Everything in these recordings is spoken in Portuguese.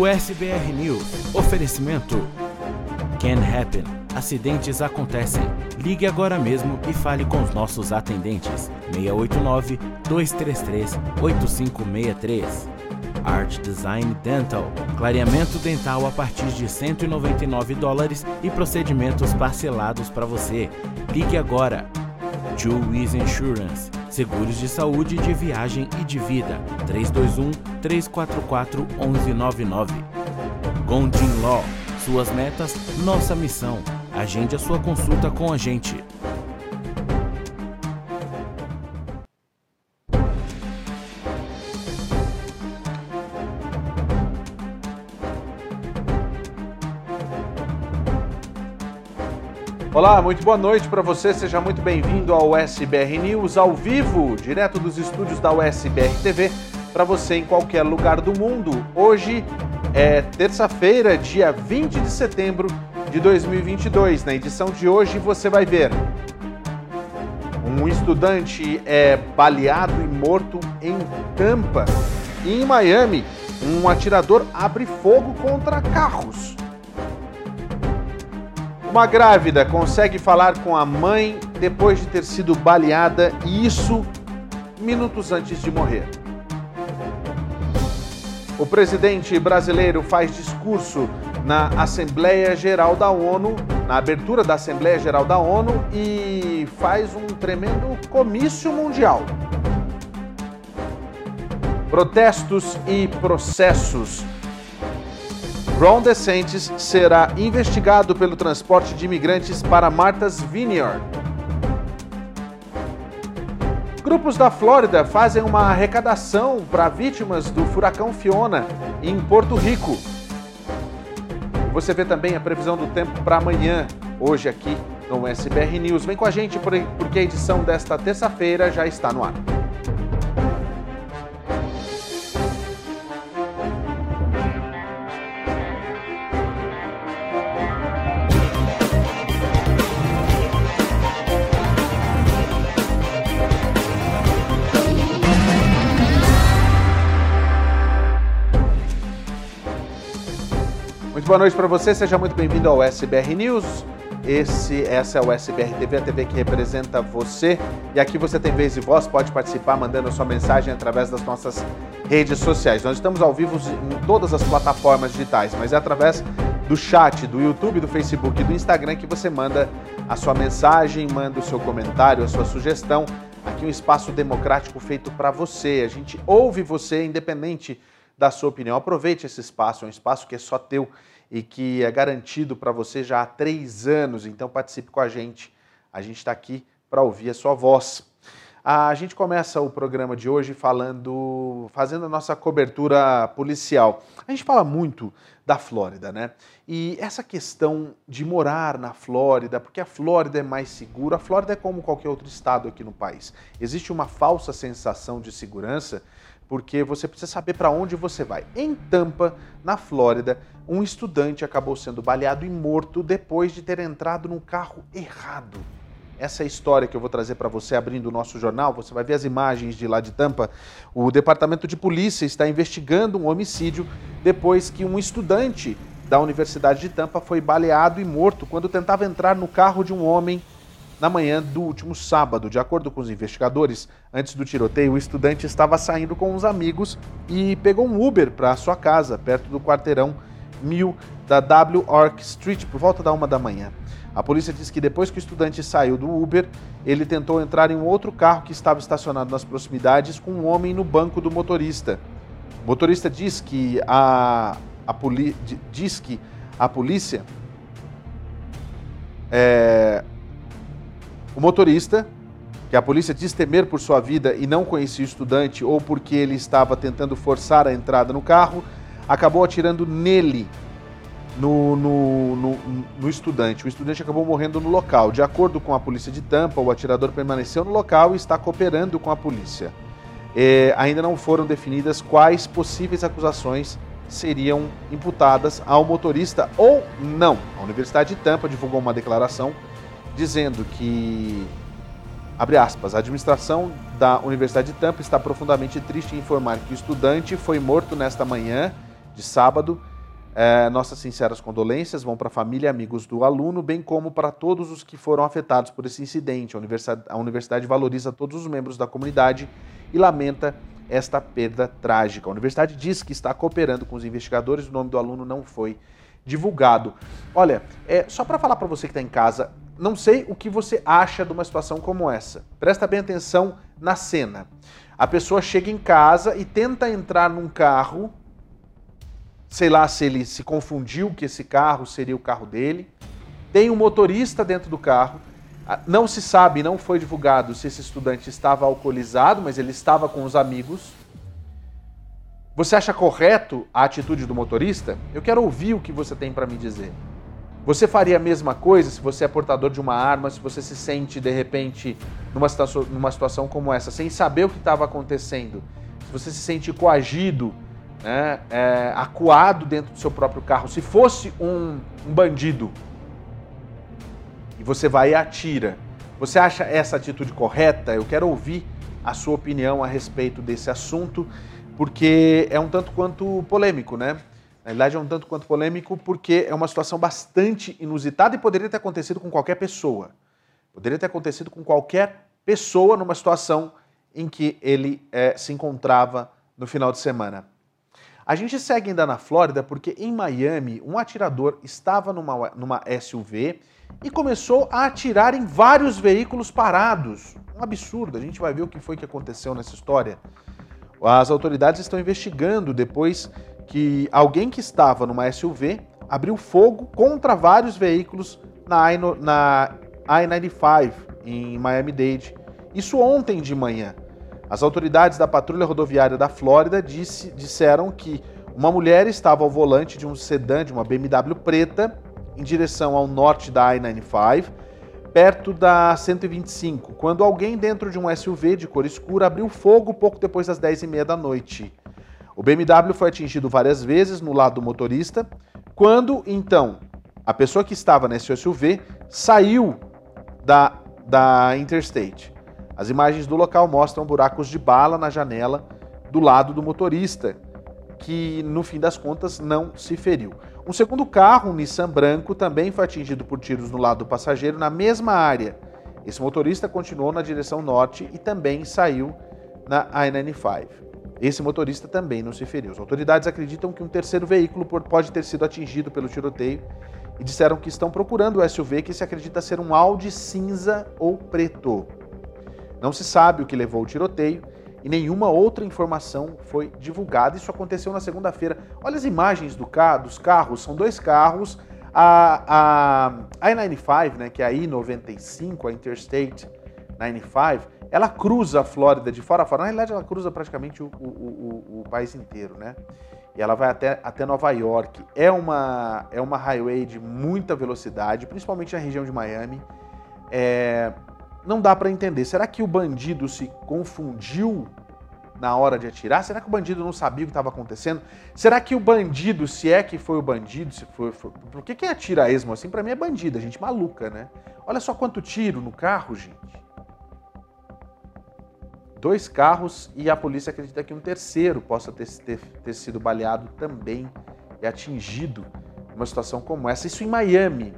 No SBR News, oferecimento Can Happen. Acidentes acontecem. Ligue agora mesmo e fale com os nossos atendentes. 689 233 8563. Art Design Dental. Clareamento dental a partir de 199 dólares e procedimentos parcelados para você. Ligue agora. Juiz Insurance. Seguros de saúde, de viagem e de vida. 321 344 1199. Gondin Law. Suas metas, nossa missão. Agende a sua consulta com a gente. Olá, muito boa noite para você. Seja muito bem-vindo ao USBR News ao vivo, direto dos estúdios da USBR TV, para você em qualquer lugar do mundo. Hoje é terça-feira, dia 20 de setembro de 2022. Na edição de hoje você vai ver um estudante é baleado e morto em Tampa. E em Miami, um atirador abre fogo contra carros. Uma grávida consegue falar com a mãe depois de ter sido baleada e isso minutos antes de morrer. O presidente brasileiro faz discurso na Assembleia Geral da ONU, na abertura da Assembleia Geral da ONU e faz um tremendo comício mundial. Protestos e processos Ron DeSantis será investigado pelo transporte de imigrantes para Martha's Vineyard. Grupos da Flórida fazem uma arrecadação para vítimas do furacão Fiona em Porto Rico. Você vê também a previsão do tempo para amanhã, hoje aqui no SBR News. Vem com a gente porque a edição desta terça-feira já está no ar. Boa noite para você, seja muito bem-vindo ao SBR News. Esse, essa é o SBR TV, a TV que representa você. E aqui você tem vez e voz, pode participar mandando a sua mensagem através das nossas redes sociais. Nós estamos ao vivo em todas as plataformas digitais, mas é através do chat, do YouTube, do Facebook e do Instagram que você manda a sua mensagem, manda o seu comentário, a sua sugestão. Aqui um espaço democrático feito para você. A gente ouve você, independente da sua opinião. Aproveite esse espaço, é um espaço que é só teu e que é garantido para você já há três anos. Então participe com a gente. A gente está aqui para ouvir a sua voz. A gente começa o programa de hoje falando, fazendo a nossa cobertura policial. A gente fala muito da Flórida, né? E essa questão de morar na Flórida, porque a Flórida é mais segura, a Flórida é como qualquer outro estado aqui no país. Existe uma falsa sensação de segurança porque você precisa saber para onde você vai. Em Tampa, na Flórida, um estudante acabou sendo baleado e morto depois de ter entrado num carro errado. Essa é história que eu vou trazer para você abrindo o nosso jornal. Você vai ver as imagens de lá de Tampa. O departamento de polícia está investigando um homicídio depois que um estudante da Universidade de Tampa foi baleado e morto quando tentava entrar no carro de um homem na manhã do último sábado. De acordo com os investigadores, antes do tiroteio, o estudante estava saindo com uns amigos e pegou um Uber para sua casa, perto do quarteirão 1000 da W Ark Street, por volta da uma da manhã. A polícia diz que depois que o estudante saiu do Uber, ele tentou entrar em um outro carro que estava estacionado nas proximidades com um homem no banco do motorista. O motorista diz que a, a poli, diz que a polícia é, o motorista, que a polícia diz temer por sua vida e não conhecia o estudante ou porque ele estava tentando forçar a entrada no carro, acabou atirando nele, no, no, no, no, estudante. O estudante acabou morrendo no local. De acordo com a polícia de Tampa, o atirador permaneceu no local e está cooperando com a polícia. É, ainda não foram definidas quais possíveis acusações seriam imputadas ao motorista ou não. A Universidade de Tampa divulgou uma declaração dizendo que, abre aspas, a administração da Universidade de Tampa está profundamente triste em informar que o estudante foi morto nesta manhã de sábado É, nossas sinceras condolências vão para a família e amigos do aluno, bem como para todos os que foram afetados por esse incidente. A universidade, a universidade valoriza todos os membros da comunidade e lamenta esta perda trágica. A universidade diz que está cooperando com os investigadores, o nome do aluno não foi divulgado. Olha, é, só para falar para você que está em casa, não sei o que você acha de uma situação como essa. Presta bem atenção na cena. A pessoa chega em casa e tenta entrar num carro sei lá se ele se confundiu que esse carro seria o carro dele. Tem um motorista dentro do carro. Ah, não se sabe, não foi divulgado se esse estudante estava alcoolizado, mas ele estava com os amigos. Você acha correto a atitude do motorista? Eu quero ouvir o que você tem para me dizer. Você faria a mesma coisa se você é portador de uma arma, se você se sente de repente numa situação, numa situação como essa, sem saber o que estava acontecendo, se você se sente coagido né, é, acuado dentro do seu próprio carro, se fosse um, um bandido e você vai e atira, você acha essa atitude correta? Eu quero ouvir a sua opinião a respeito desse assunto, porque é um tanto quanto polêmico, né? Na verdade, é um tanto quanto polêmico porque é uma situação bastante inusitada e poderia ter acontecido com qualquer pessoa. Poderia ter acontecido com qualquer pessoa numa situação em que ele é, se encontrava no final de semana. A gente segue ainda na Flórida porque em Miami um atirador estava numa, numa SUV e começou a atirar em vários veículos parados. Um absurdo, a gente vai ver o que foi que aconteceu nessa história. As autoridades estão investigando depois que alguém que estava numa SUV abriu fogo contra vários veículos na I-95 em Miami-Dade. Isso ontem de manhã. As autoridades da Patrulha Rodoviária da Flórida disse, disseram que uma mulher estava ao volante de um sedã de uma BMW preta em direção ao norte da I-95, perto da 125, quando alguém dentro de um SUV de cor escura abriu fogo pouco depois das 10h30 da noite. O BMW foi atingido várias vezes no lado do motorista, quando então a pessoa que estava nesse SUV saiu da, da Interstate. As imagens do local mostram buracos de bala na janela do lado do motorista, que no fim das contas não se feriu. Um segundo carro, um Nissan branco, também foi atingido por tiros no lado do passageiro na mesma área. Esse motorista continuou na direção norte e também saiu na I-95. Esse motorista também não se feriu. As autoridades acreditam que um terceiro veículo pode ter sido atingido pelo tiroteio e disseram que estão procurando o SUV que se acredita ser um Audi cinza ou preto. Não se sabe o que levou o tiroteio e nenhuma outra informação foi divulgada. Isso aconteceu na segunda-feira. Olha as imagens do dos carros, são dois carros. A, a I-95, né, que é a I-95, a Interstate 95, ela cruza a Flórida de fora a fora. Na realidade, ela cruza praticamente o, o, o, o país inteiro, né? E ela vai até, até Nova York. É uma, é uma highway de muita velocidade, principalmente na região de Miami. É, não dá para entender. Será que o bandido se confundiu na hora de atirar? Será que o bandido não sabia o que estava acontecendo? Será que o bandido, se é que foi o bandido, se foi, foi... por que quem atira esmo assim para mim é bandido, é gente maluca, né? Olha só quanto tiro no carro, gente. Dois carros e a polícia acredita que um terceiro possa ter, ter, ter sido baleado também e atingido numa situação como essa. Isso em Miami,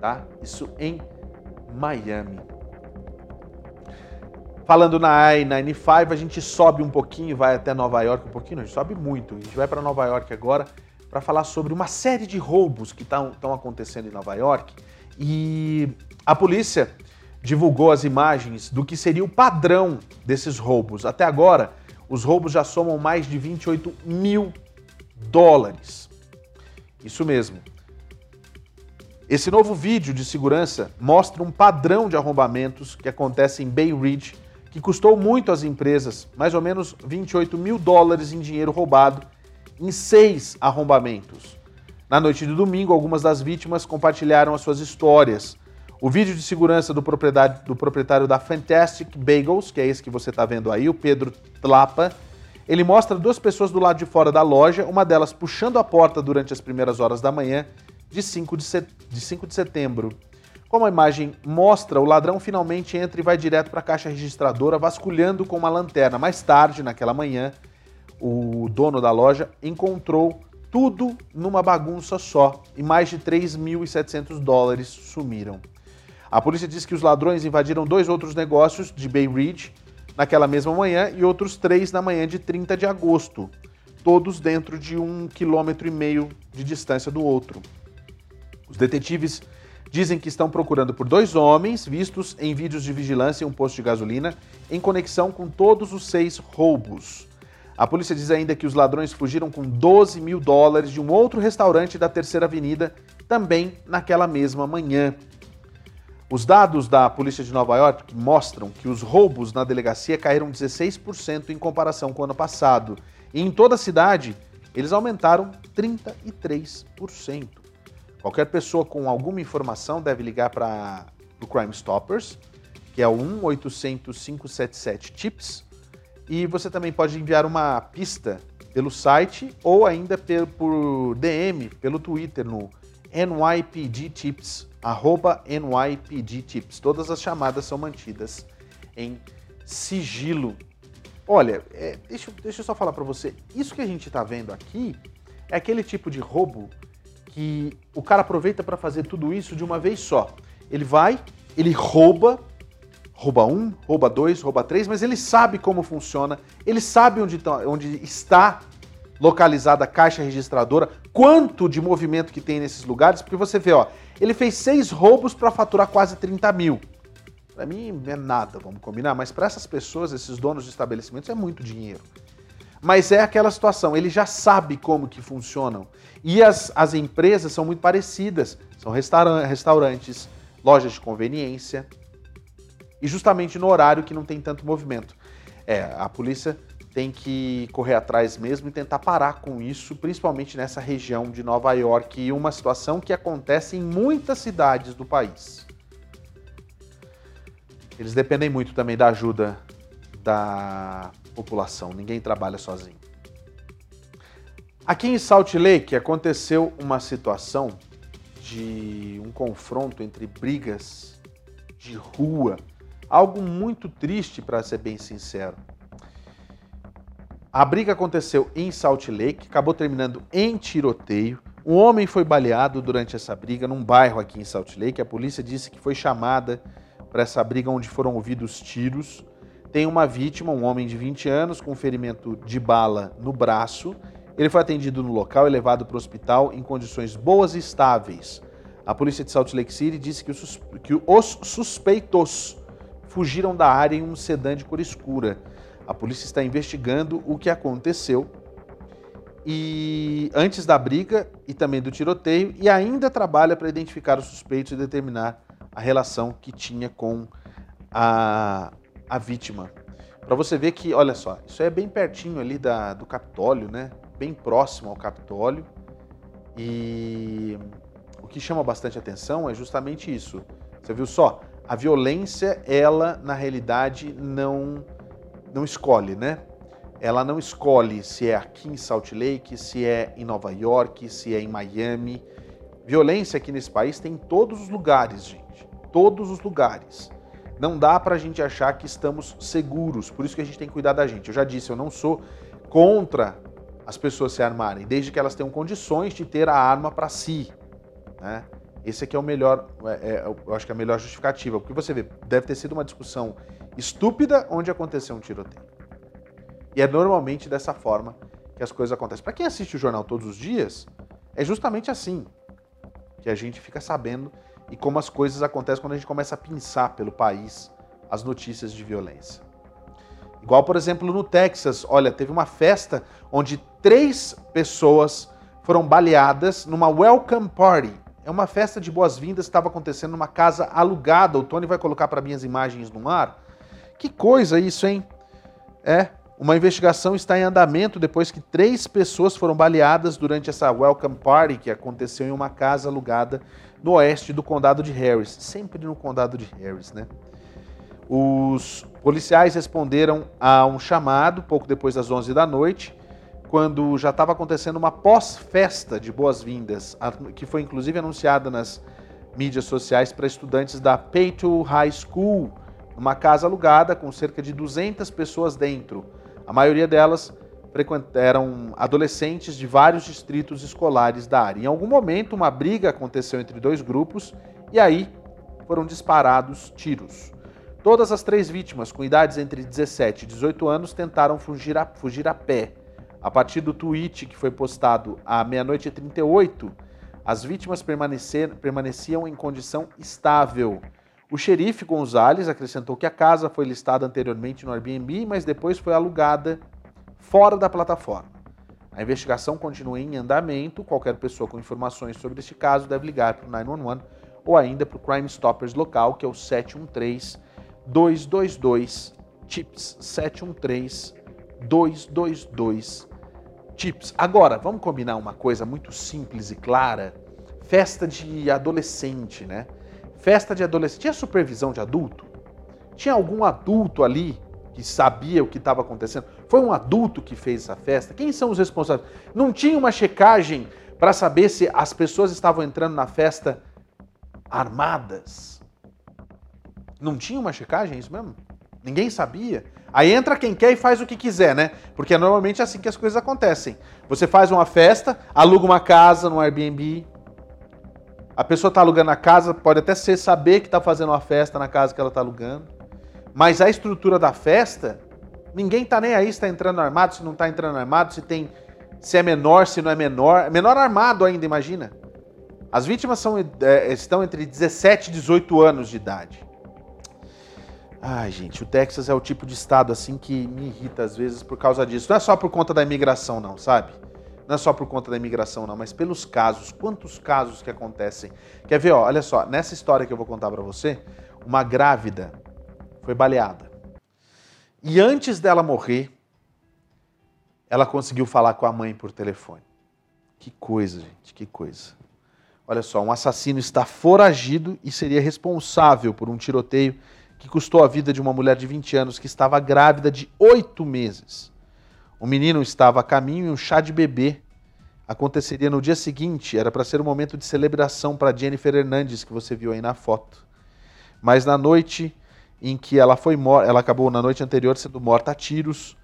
tá? Isso em Miami. Falando na I-95, a gente sobe um pouquinho, vai até Nova York um pouquinho, a gente sobe muito. A gente vai para Nova York agora para falar sobre uma série de roubos que estão acontecendo em Nova York. E a polícia divulgou as imagens do que seria o padrão desses roubos. Até agora, os roubos já somam mais de 28 mil dólares. Isso mesmo. Esse novo vídeo de segurança mostra um padrão de arrombamentos que acontece em Bay Ridge, que custou muito às empresas, mais ou menos 28 mil dólares em dinheiro roubado, em seis arrombamentos. Na noite de domingo, algumas das vítimas compartilharam as suas histórias. O vídeo de segurança do proprietário, do proprietário da Fantastic Bagels, que é esse que você está vendo aí, o Pedro Tlapa, ele mostra duas pessoas do lado de fora da loja, uma delas puxando a porta durante as primeiras horas da manhã de 5 de, set... de, 5 de setembro. Como a imagem mostra, o ladrão finalmente entra e vai direto para a caixa registradora, vasculhando com uma lanterna. Mais tarde, naquela manhã, o dono da loja encontrou Tudo numa bagunça só e mais de 3.700 dólares sumiram. A polícia diz que os ladrões invadiram dois outros negócios de Bay Ridge naquela mesma manhã e outros três na manhã de 30 de agosto, todos dentro de um quilômetro e meio de distância do outro. Os detetives dizem que estão procurando por dois homens vistos em vídeos de vigilância em um posto de gasolina em conexão com todos os seis roubos. A polícia diz ainda que os ladrões fugiram com 12 mil dólares de um outro restaurante da Terceira Avenida, também naquela mesma manhã. Os dados da polícia de Nova York mostram que os roubos na delegacia caíram 16% em comparação com o ano passado. E em toda a cidade, eles aumentaram 33%. Qualquer pessoa com alguma informação deve ligar para o Crime Stoppers, que é o 1-800-577-TIPS. E você também pode enviar uma pista pelo site ou ainda por DM, pelo Twitter, no NYPD Tips arroba NYPD Tips. Todas as chamadas são mantidas em sigilo. Olha, é, deixa, deixa eu só falar para você, isso que a gente está vendo aqui é aquele tipo de roubo que o cara aproveita para fazer tudo isso de uma vez só. Ele vai, ele rouba, rouba um, rouba dois, rouba três, mas ele sabe como funciona, ele sabe onde, tá, onde está localizada a caixa registradora, quanto de movimento que tem nesses lugares, porque você vê, ó, ele fez seis roubos para faturar quase 30 mil. Para mim é nada, vamos combinar, mas para essas pessoas, esses donos de estabelecimentos, é muito dinheiro. Mas é aquela situação, ele já sabe como que funcionam. E as, as empresas são muito parecidas. São restaurantes, lojas de conveniência. E justamente no horário que não tem tanto movimento. É, a polícia tem que correr atrás mesmo e tentar parar com isso, principalmente nessa região de Nova York, e uma situação que acontece em muitas cidades do país. Eles dependem muito também da ajuda da população, ninguém trabalha sozinho. Aqui em Salt Lake aconteceu uma situação de um confronto entre brigas de rua, algo muito triste para ser bem sincero. A briga aconteceu em Salt Lake, acabou terminando em tiroteio. Um homem foi baleado durante essa briga num bairro aqui em Salt Lake. A polícia disse que foi chamada para essa briga onde foram ouvidos tiros. Tem uma vítima, um homem de 20 anos, com ferimento de bala no braço. Ele foi atendido no local e levado para o hospital em condições boas e estáveis. A polícia de Salt Lake City disse que os, que os suspeitos fugiram da área em um sedã de cor escura. A polícia está investigando o que aconteceu e antes da briga e também do tiroteio e ainda trabalha para identificar os suspeitos e determinar a relação que tinha com a, a vítima. Para você ver que, olha só, isso é bem pertinho ali da, do Capitólio, né? Bem próximo ao Capitólio. E o que chama bastante atenção é justamente isso. Você viu só? A violência, ela na realidade não não escolhe, né? Ela não escolhe se é aqui em Salt Lake, se é em Nova York, se é em Miami. Violência aqui nesse país tem em todos os lugares, gente. Todos os lugares. Não dá para a gente achar que estamos seguros, por isso que a gente tem que cuidar da gente. Eu já disse, eu não sou contra as pessoas se armarem, desde que elas tenham condições de ter a arma para si. Né? Esse aqui é o melhor, é, é, eu acho que é a melhor justificativa, porque você vê, deve ter sido uma discussão estúpida onde aconteceu um tiroteio. E é normalmente dessa forma que as coisas acontecem. Para quem assiste o jornal todos os dias, é justamente assim que a gente fica sabendo e como as coisas acontecem quando a gente começa a pensar pelo país as notícias de violência. Igual, por exemplo, no Texas, olha, teve uma festa onde três pessoas foram baleadas numa welcome party. É uma festa de boas-vindas que estava acontecendo numa casa alugada. O Tony vai colocar para mim as imagens no ar. Que coisa isso, hein? É, uma investigação está em andamento depois que três pessoas foram baleadas durante essa welcome party que aconteceu em uma casa alugada no oeste do condado de Harris. Sempre no condado de Harris, né? Os policiais responderam a um chamado pouco depois das 11 da noite, quando já estava acontecendo uma pós-festa de boas-vindas, que foi inclusive anunciada nas mídias sociais para estudantes da Peyto High School, uma casa alugada com cerca de 200 pessoas dentro. A maioria delas eram adolescentes de vários distritos escolares da área. Em algum momento, uma briga aconteceu entre dois grupos e aí foram disparados tiros. Todas as três vítimas, com idades entre 17 e 18 anos, tentaram fugir a, fugir a pé. A partir do tweet que foi postado à meia-noite e 38, as vítimas permaneciam em condição estável. O xerife Gonzalez acrescentou que a casa foi listada anteriormente no Airbnb, mas depois foi alugada fora da plataforma. A investigação continua em andamento. Qualquer pessoa com informações sobre este caso deve ligar para o 911 ou ainda para o Crime Stoppers local, que é o 713 222 TIPS 713 222 TIPS. Agora, vamos combinar uma coisa muito simples e clara. Festa de adolescente, né? Festa de adolescente. Tinha supervisão de adulto? Tinha algum adulto ali que sabia o que estava acontecendo? Foi um adulto que fez essa festa? Quem são os responsáveis? Não tinha uma checagem para saber se as pessoas estavam entrando na festa armadas? Não tinha uma checagem, é isso mesmo? Ninguém sabia? Aí entra quem quer e faz o que quiser, né? Porque é normalmente assim que as coisas acontecem. Você faz uma festa, aluga uma casa no Airbnb. A pessoa está alugando a casa, pode até ser saber que está fazendo uma festa na casa que ela está alugando. Mas a estrutura da festa, ninguém está nem aí se está entrando armado, se não está entrando armado, se tem, se é menor, se não é menor. É menor armado ainda, imagina. As vítimas são, é, estão entre 17 e 18 anos de idade. Ai, gente, o Texas é o tipo de estado assim que me irrita às vezes por causa disso. Não é só por conta da imigração, não, sabe? Não é só por conta da imigração, não, mas pelos casos. Quantos casos que acontecem? Quer ver, ó, olha só, nessa história que eu vou contar para você, uma grávida foi baleada. E antes dela morrer, ela conseguiu falar com a mãe por telefone. Que coisa, gente, que coisa. Olha só, um assassino está foragido e seria responsável por um tiroteio que custou a vida de uma mulher de 20 anos que estava grávida de oito meses. O menino estava a caminho e um chá de bebê aconteceria no dia seguinte. Era para ser um momento de celebração para Jennifer Hernandes, que você viu aí na foto. Mas na noite em que ela foi morta, ela acabou na noite anterior sendo morta a tiros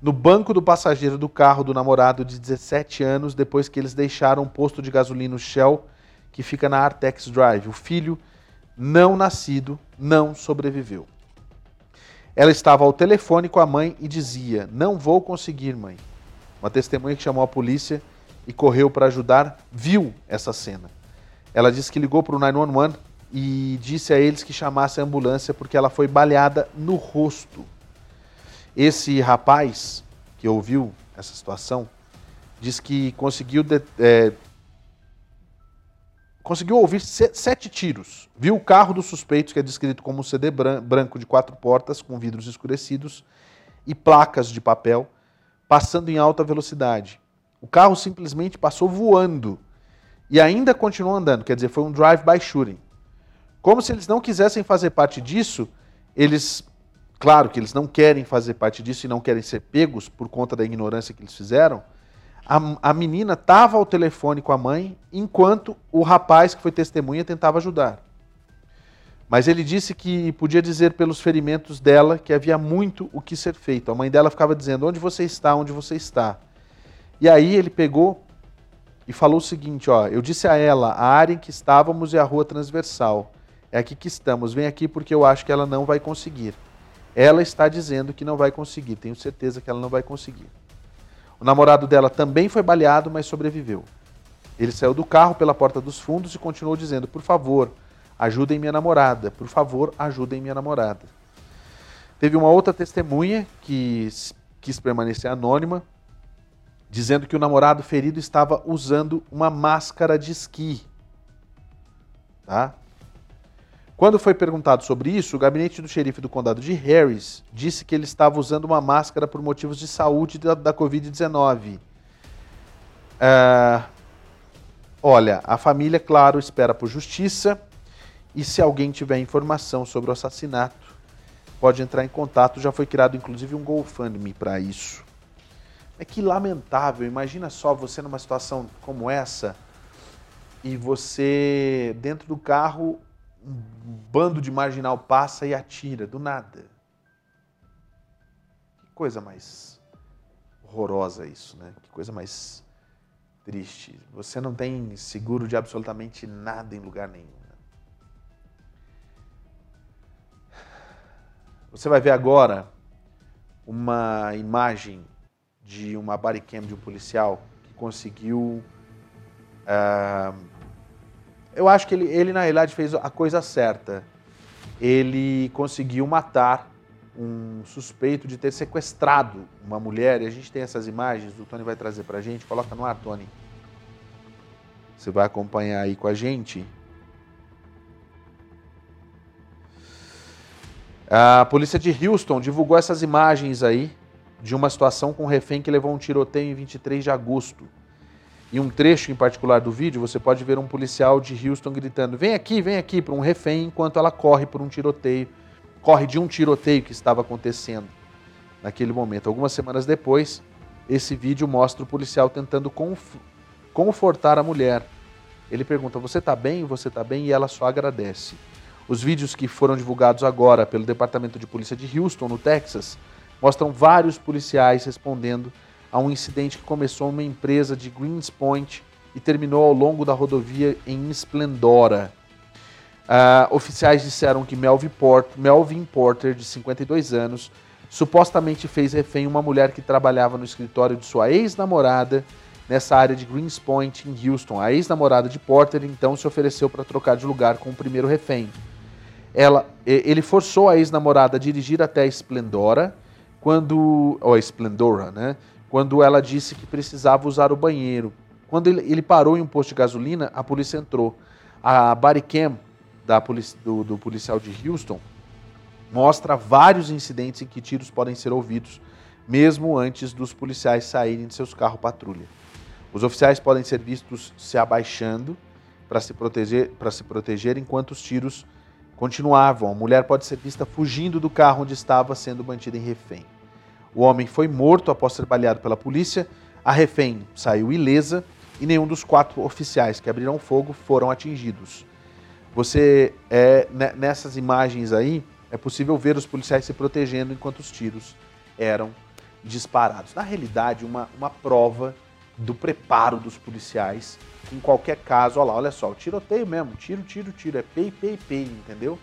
no banco do passageiro do carro do namorado de 17 anos, depois que eles deixaram um posto de gasolina Shell que fica na Artex Drive. O filho não nascido, não sobreviveu. Ela estava ao telefone com a mãe e dizia: Não vou conseguir, mãe. Uma testemunha que chamou a polícia e correu para ajudar viu essa cena. Ela disse que ligou para o 911 e disse a eles que chamassem a ambulância porque ela foi baleada no rosto. Esse rapaz que ouviu essa situação disse que conseguiu é, conseguiu ouvir sete tiros. Viu o carro dos suspeitos, que é descrito como um CD branco de quatro portas, com vidros escurecidos e placas de papel, passando em alta velocidade. O carro simplesmente passou voando e ainda continuou andando, quer dizer, foi um drive-by shooting. Como se eles não quisessem fazer parte disso, eles, claro que eles não querem fazer parte disso e não querem ser pegos por conta da ignorância que eles fizeram, a, a menina estava ao telefone com a mãe enquanto o rapaz que foi testemunha tentava ajudar. Mas ele disse que podia dizer pelos ferimentos dela que havia muito o que ser feito. A mãe dela ficava dizendo: Onde você está? Onde você está? E aí ele pegou e falou o seguinte: Ó, eu disse a ela a área em que estávamos é a rua transversal. É aqui que estamos. Vem aqui porque eu acho que ela não vai conseguir. Ela está dizendo que não vai conseguir. Tenho certeza que ela não vai conseguir. O namorado dela também foi baleado, mas sobreviveu. Ele saiu do carro pela porta dos fundos e continuou dizendo: Por favor, ajudem minha namorada. Por favor, ajudem minha namorada. Teve uma outra testemunha que quis permanecer anônima, dizendo que o namorado ferido estava usando uma máscara de esqui. Tá? Quando foi perguntado sobre isso, o gabinete do xerife do condado de Harris disse que ele estava usando uma máscara por motivos de saúde da, da Covid-19. É, olha, a família, claro, espera por justiça e se alguém tiver informação sobre o assassinato, pode entrar em contato. Já foi criado, inclusive, um GoFundMe para isso. É que lamentável, imagina só você numa situação como essa e você dentro do carro um bando de marginal passa e atira, do nada. Que coisa mais horrorosa isso, né? Que coisa mais triste. Você não tem seguro de absolutamente nada em lugar nenhum. Né? Você vai ver agora uma imagem de uma bodycam de um policial que conseguiu. Uh, eu acho que ele, ele, na realidade, fez a coisa certa. Ele conseguiu matar um suspeito de ter sequestrado uma mulher, e a gente tem essas imagens, o Tony vai trazer pra gente, coloca no ar, Tony. Você vai acompanhar aí com a gente. A polícia de Houston divulgou essas imagens aí de uma situação com um refém que levou um tiroteio em 23 de agosto. Em um trecho em particular do vídeo, você pode ver um policial de Houston gritando: "Vem aqui, vem aqui" para um refém enquanto ela corre por um tiroteio corre de um tiroteio que estava acontecendo naquele momento. Algumas semanas depois, esse vídeo mostra o policial tentando conf confortar a mulher. Ele pergunta: Você está bem? Você está bem? E ela só agradece. Os vídeos que foram divulgados agora pelo Departamento de Polícia de Houston, no Texas, mostram vários policiais respondendo a um incidente que começou uma empresa de Greenspoint e terminou ao longo da rodovia em Splendora. Uh, oficiais disseram que Melvin, Port, Melvin Porter, de 52 anos, supostamente fez refém uma mulher que trabalhava no escritório de sua ex-namorada nessa área de Greenspoint, em Houston. A ex-namorada de Porter então se ofereceu para trocar de lugar com o primeiro refém. Ela, ele forçou a ex-namorada a dirigir até a Splendora, quando, ou a Splendora, né? Quando ela disse que precisava usar o banheiro. Quando ele, parou em um posto de gasolina, a polícia entrou. A bodycam da do, do policial de Houston mostra vários incidentes em que tiros podem ser ouvidos, mesmo antes dos policiais saírem de seus carros patrulha. Os oficiais podem ser vistos se abaixando para se proteger, para se proteger enquanto os tiros continuavam. A mulher pode ser vista fugindo do carro onde estava sendo mantida em refém. O homem foi morto após ser baleado pela polícia. A refém saiu ilesa e nenhum dos quatro oficiais que abriram fogo foram atingidos. Você é nessas imagens aí é possível ver os policiais se protegendo enquanto os tiros eram disparados. Na realidade, uma, uma prova do preparo dos policiais. Em qualquer caso, olha lá, olha só, o tiroteio mesmo, tiro, tiro, tiro, é pei, pei, pei, entendeu?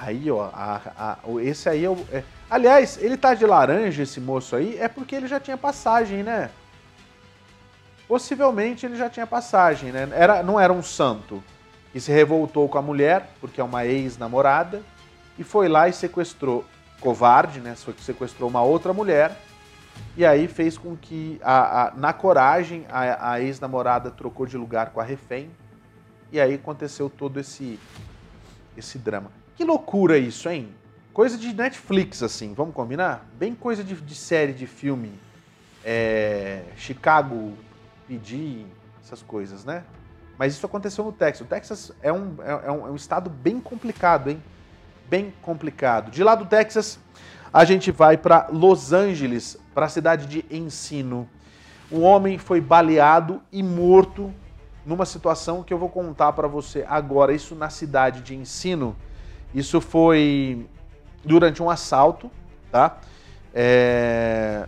Aí, ó, a, a, esse aí é o. É, aliás, ele tá de laranja, esse moço aí, é porque ele já tinha passagem, né? Possivelmente ele já tinha passagem, né? Era, não era um santo que se revoltou com a mulher, porque é uma ex-namorada, e foi lá e sequestrou, covarde, né? Sequestrou uma outra mulher, e aí fez com que, a, a na coragem, a, a ex-namorada trocou de lugar com a refém, e aí aconteceu todo esse, esse drama. Que loucura isso, hein? Coisa de Netflix, assim, vamos combinar? Bem coisa de, de série, de filme. É, Chicago PD, essas coisas, né? Mas isso aconteceu no Texas. O Texas é um, é, é um, é um estado bem complicado, hein? Bem complicado. De lá do Texas, a gente vai para Los Angeles, para a cidade de Ensino. Um homem foi baleado e morto numa situação que eu vou contar para você agora. Isso na cidade de Ensino. Isso foi durante um assalto, tá? É...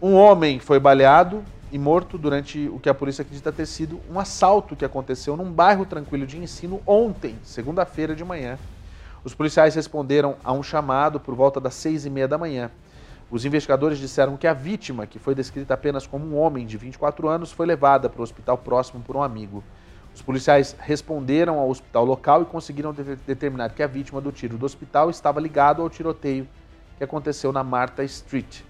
Um homem foi baleado, e morto durante o que a polícia acredita ter sido um assalto que aconteceu num bairro tranquilo de ensino ontem, segunda-feira de manhã. Os policiais responderam a um chamado por volta das seis e meia da manhã. Os investigadores disseram que a vítima, que foi descrita apenas como um homem de 24 anos, foi levada para o hospital próximo por um amigo. Os policiais responderam ao hospital local e conseguiram de determinar que a vítima do tiro do hospital estava ligada ao tiroteio que aconteceu na Martha Street.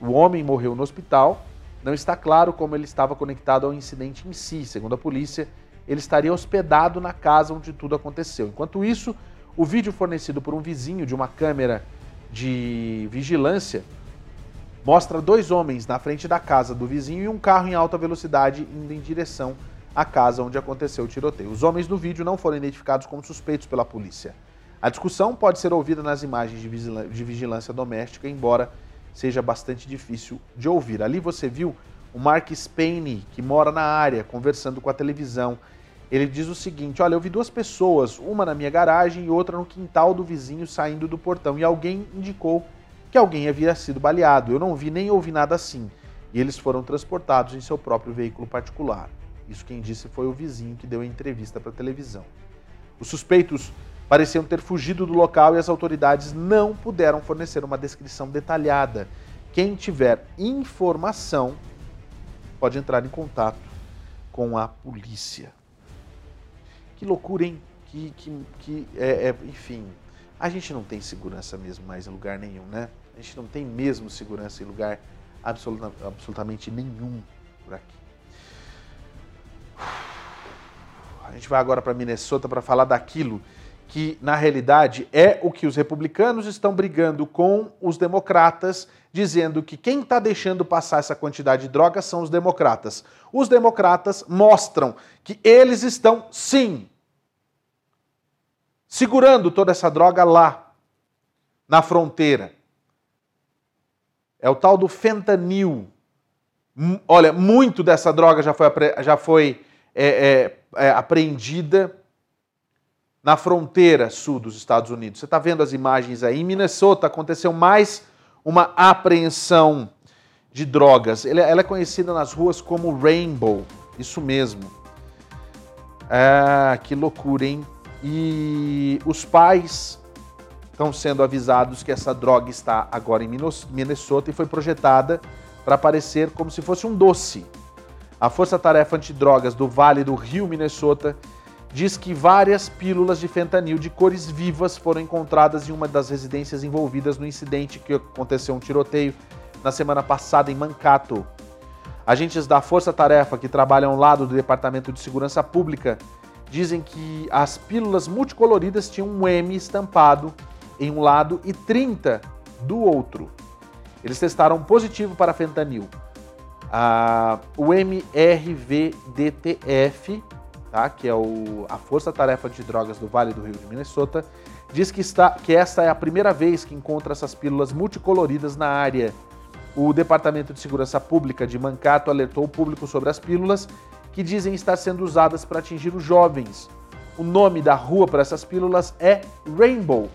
O homem morreu no hospital não está claro como ele estava conectado ao incidente em si. Segundo a polícia, ele estaria hospedado na casa onde tudo aconteceu. Enquanto isso, o vídeo fornecido por um vizinho de uma câmera de vigilância mostra dois homens na frente da casa do vizinho e um carro em alta velocidade indo em direção à casa onde aconteceu o tiroteio. Os homens do vídeo não foram identificados como suspeitos pela polícia. A discussão pode ser ouvida nas imagens de vigilância doméstica, embora seja bastante difícil de ouvir. Ali você viu o Mark Spain, que mora na área, conversando com a televisão. Ele diz o seguinte: Olha, eu vi duas pessoas, uma na minha garagem e outra no quintal do vizinho saindo do portão, e alguém indicou que alguém havia sido baleado. Eu não vi nem ouvi nada assim. E eles foram transportados em seu próprio veículo particular. Isso quem disse foi o vizinho que deu a entrevista para a televisão. Os suspeitos pareciam ter fugido do local e as autoridades não puderam fornecer uma descrição detalhada. Quem tiver informação pode entrar em contato com a polícia. Que loucura, hein? Que, que, que é, é, enfim, a gente não tem segurança mesmo mais em lugar nenhum, né? A gente não tem mesmo segurança em lugar absoluta, absolutamente nenhum por aqui. A gente vai agora para Minnesota para falar daquilo que, na realidade, é o que os republicanos estão brigando com os democratas, dizendo que quem está deixando passar essa quantidade de drogas são os democratas. Os democratas mostram que eles estão, sim, segurando toda essa droga lá, na fronteira. É o tal do fentanil. Olha, muito dessa droga já foi, já foi é, é, é, apreendida na fronteira sul dos Estados Unidos. Você está vendo as imagens aí? Em Minnesota aconteceu mais uma apreensão de drogas. Ela é conhecida nas ruas como Rainbow. Isso mesmo. Ah, que loucura, hein? E os pais estão sendo avisados que essa droga está agora em Minnesota e foi projetada para parecer como se fosse um doce. A Força Tarefa Antidrogas do Vale do Rio, Minnesota, diz que várias pílulas de fentanil de cores vivas foram encontradas em uma das residências envolvidas no incidente que aconteceu um tiroteio na semana passada em Mankato. Agentes da Força Tarefa que trabalham ao lado do Departamento de Segurança Pública dizem que as pílulas multicoloridas tinham um M estampado em um lado e 30 do outro. Eles testaram positivo para fentanil. O MRVDTF, tá, que é o, a Força Tarefa de Drogas do Vale do Rio de Minnesota, diz que, está, que esta é a primeira vez que encontra essas pílulas multicoloridas na área. O Departamento de Segurança Pública de Mankato alertou o público sobre as pílulas que dizem estar sendo usadas para atingir os jovens. O nome da rua para essas pílulas é Rainbow,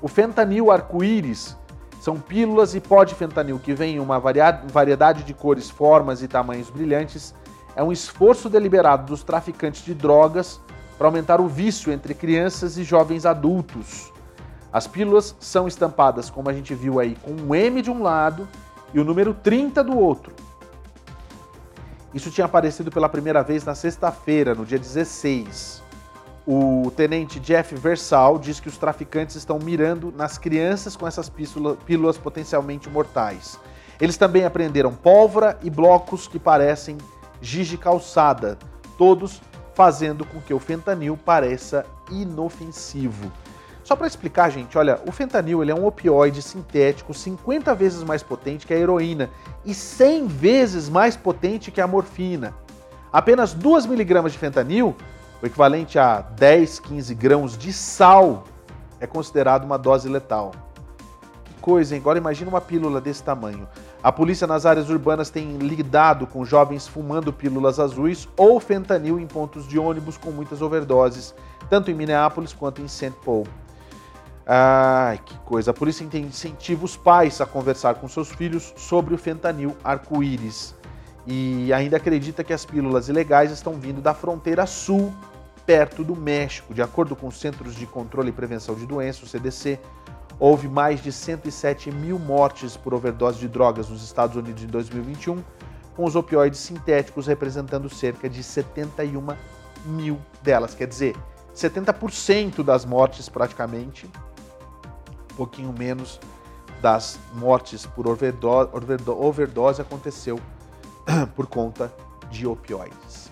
o fentanil arco-íris são pílulas e pó de fentanil que vem em uma variedade de cores, formas e tamanhos brilhantes. É um esforço deliberado dos traficantes de drogas para aumentar o vício entre crianças e jovens adultos. As pílulas são estampadas, como a gente viu aí, com um M de um lado e o número 30 do outro. Isso tinha aparecido pela primeira vez na sexta-feira, no dia 16. O tenente Jeff Versal diz que os traficantes estão mirando nas crianças com essas pílulas potencialmente mortais. Eles também apreenderam pólvora e blocos que parecem giz de calçada, todos fazendo com que o fentanil pareça inofensivo. Só para explicar, gente, olha, o fentanil ele é um opioide sintético 50 vezes mais potente que a heroína e 100 vezes mais potente que a morfina. Apenas 2 miligramas de fentanil o equivalente a 10, 15 grãos de sal, é considerado uma dose letal. Que coisa, hein? Agora imagina uma pílula desse tamanho. A polícia nas áreas urbanas tem lidado com jovens fumando pílulas azuis ou fentanil em pontos de ônibus com muitas overdoses, tanto em Minneapolis quanto em St. Paul. Ai, que coisa. A polícia incentiva os pais a conversar com seus filhos sobre o fentanil arco-íris e ainda acredita que as pílulas ilegais estão vindo da fronteira sul, perto do México. De acordo com os Centros de Controle e Prevenção de Doenças, o CDC, houve mais de 107 mil mortes por overdose de drogas nos Estados Unidos em 2021, com os opioides sintéticos representando cerca de 71 mil delas. Quer dizer, 70% das mortes, praticamente, um pouquinho menos das mortes por overdose, overdose aconteceu por conta de opioides.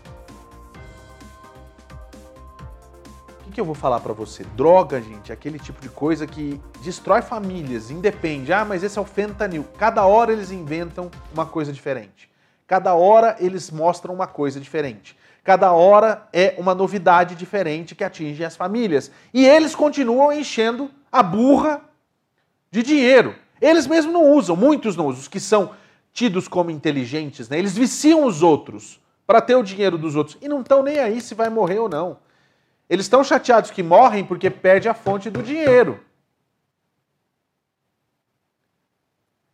O que, eu vou falar para você? Droga, gente, é aquele tipo de coisa que destrói famílias, independe. Ah, mas esse é o fentanil. Cada hora eles inventam uma coisa diferente. Cada hora eles mostram uma coisa diferente. Cada hora é uma novidade diferente que atinge as famílias. E eles continuam enchendo a burra de dinheiro. Eles mesmos não usam, muitos não usam. Os que são tidos como inteligentes, né? Eles viciam os outros para ter o dinheiro dos outros e não estão nem aí se vai morrer ou não. Eles estão chateados que morrem porque perde a fonte do dinheiro.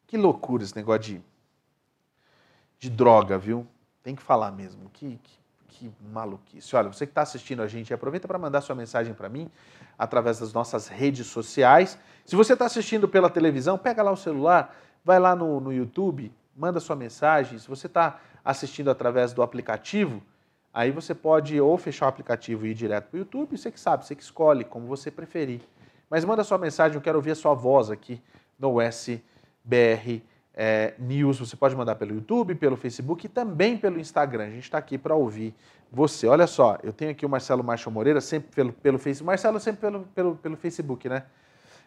Que loucura esse negócio de, de droga, viu? Tem que falar mesmo. Que, que, que maluquice. Olha, você que está assistindo a gente, aproveita para mandar sua mensagem para mim através das nossas redes sociais. Se você está assistindo pela televisão, pega lá o celular, vai lá no, no YouTube, manda sua mensagem. Se você está assistindo através do aplicativo, aí você pode ou fechar o aplicativo e ir direto para o YouTube, você que sabe, você que escolhe, como você preferir. Mas manda sua mensagem, eu quero ouvir a sua voz aqui no SBR é, News. Você pode mandar pelo YouTube, pelo Facebook e também pelo Instagram. A gente está aqui para ouvir você. Olha só, eu tenho aqui o Marcelo Marshall Moreira, sempre pelo, pelo Facebook. Marcelo, sempre pelo, pelo, pelo Facebook, né?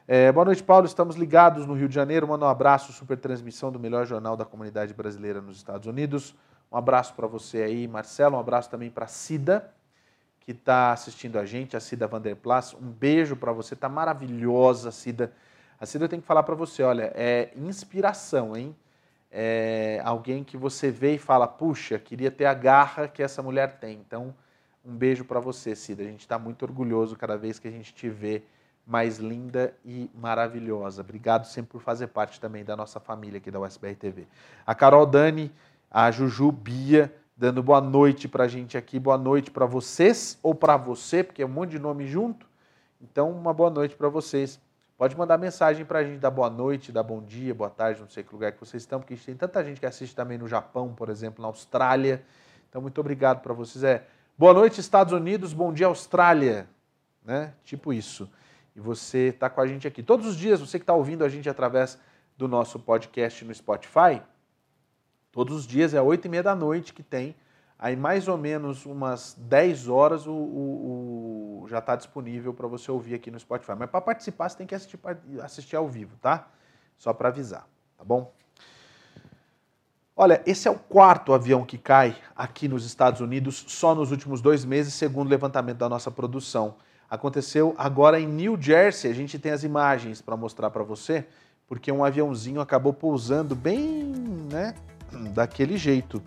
É, boa noite, Paulo. Estamos ligados no Rio de Janeiro. Manda um abraço, super transmissão do melhor jornal da comunidade brasileira nos Estados Unidos. Um abraço para você aí, Marcelo. Um abraço também para Cida, que está assistindo a gente, a Cida Vanderplas. Um beijo para você. Está maravilhosa, Cida. A Cida eu tenho que falar para você, olha, é inspiração, hein? É alguém que você vê e fala, puxa, queria ter a garra que essa mulher tem. Então, um beijo para você, Cida. A gente está muito orgulhoso cada vez que a gente te vê mais linda e maravilhosa. Obrigado sempre por fazer parte também da nossa família aqui da USBR TV. A Carol Dani, a Juju Bia, dando boa noite para a gente aqui. Boa noite para vocês ou para você, porque é um monte de nome junto. Então, uma boa noite para vocês. Pode mandar mensagem para a gente, dar boa noite, dar bom dia, boa tarde, não sei que lugar que vocês estão, porque a gente tem tanta gente que assiste também no Japão, por exemplo, na Austrália. Então, muito obrigado para vocês. É boa noite, Estados Unidos, bom dia, Austrália. Né? Tipo isso e você está com a gente aqui. Todos os dias, você que está ouvindo a gente através do nosso podcast no Spotify, todos os dias é oito e meia da noite que tem. Aí mais ou menos umas 10 horas o, o, o já está disponível para você ouvir aqui no Spotify. Mas para participar você tem que assistir, assistir ao vivo, tá? Só para avisar, tá bom? Olha, esse é o quarto avião que cai aqui nos Estados Unidos só nos últimos dois meses, segundo o levantamento da nossa produção. Aconteceu agora em New Jersey, a gente tem as imagens para mostrar para você, porque um aviãozinho acabou pousando bem, né, daquele jeito.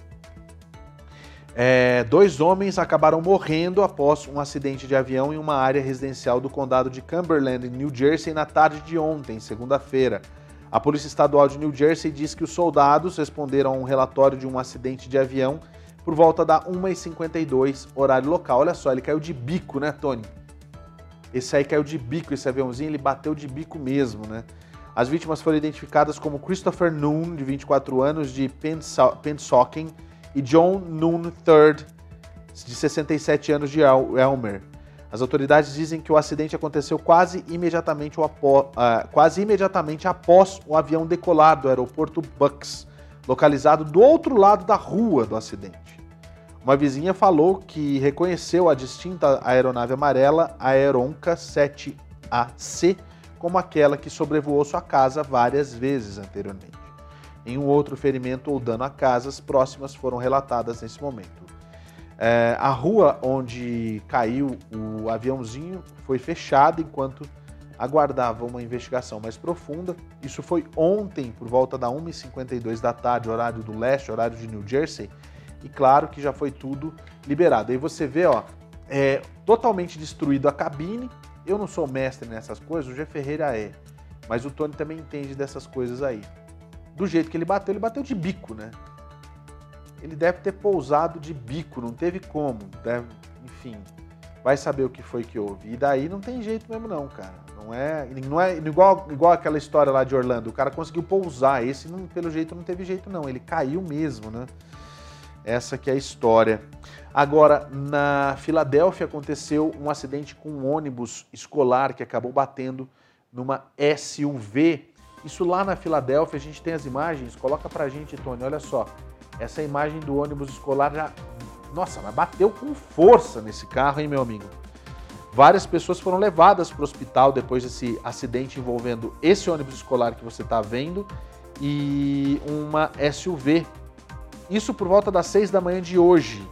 É, dois homens acabaram morrendo após um acidente de avião em uma área residencial do condado de Cumberland, em New Jersey, na tarde de ontem, segunda-feira. A Polícia Estadual de New Jersey diz que os soldados responderam a um relatório de um acidente de avião por volta da 1h52, horário local. Olha só, ele caiu de bico, né, Tony? Esse aí caiu de bico, esse aviãozinho, ele bateu de bico mesmo, né? As vítimas foram identificadas como Christopher Noon, de 24 anos, de Pensoken, e John Noon III, de 67 anos, de Elmer. As autoridades dizem que o acidente aconteceu quase imediatamente, uh, quase imediatamente após o avião decolar do aeroporto Bucks, localizado do outro lado da rua do acidente. Uma vizinha falou que reconheceu a distinta aeronave amarela Aeronca 7AC como aquela que sobrevoou sua casa várias vezes anteriormente. Nenhum outro ferimento ou dano a casas próximas foram relatadas nesse momento. É, a rua onde caiu o aviãozinho foi fechada enquanto aguardava uma investigação mais profunda. Isso foi ontem, por volta da 1h52 da tarde, horário do leste, horário de New Jersey, e claro que já foi tudo liberado. Aí você vê, ó, é totalmente destruído a cabine. Eu não sou mestre nessas coisas, o G Ferreira é, mas o Tony também entende dessas coisas aí. Do jeito que ele bateu, ele bateu de bico, né? Ele deve ter pousado de bico, não teve como, deve, enfim, vai saber o que foi que houve. E daí não tem jeito mesmo não, cara. Não é, não é igual, igual aquela história lá de Orlando. O cara conseguiu pousar, esse não, pelo jeito não teve jeito não, ele caiu mesmo, né? Essa que é a história. Agora, na Filadélfia aconteceu um acidente com um ônibus escolar que acabou batendo numa SUV. Isso lá na Filadélfia, a gente tem as imagens. Coloca pra gente, Tony, olha só. Essa imagem do ônibus escolar já. Nossa, mas bateu com força nesse carro, hein, meu amigo? Várias pessoas foram levadas para o hospital depois desse acidente envolvendo esse ônibus escolar que você está vendo e uma SUV isso por volta das 6 da manhã de hoje.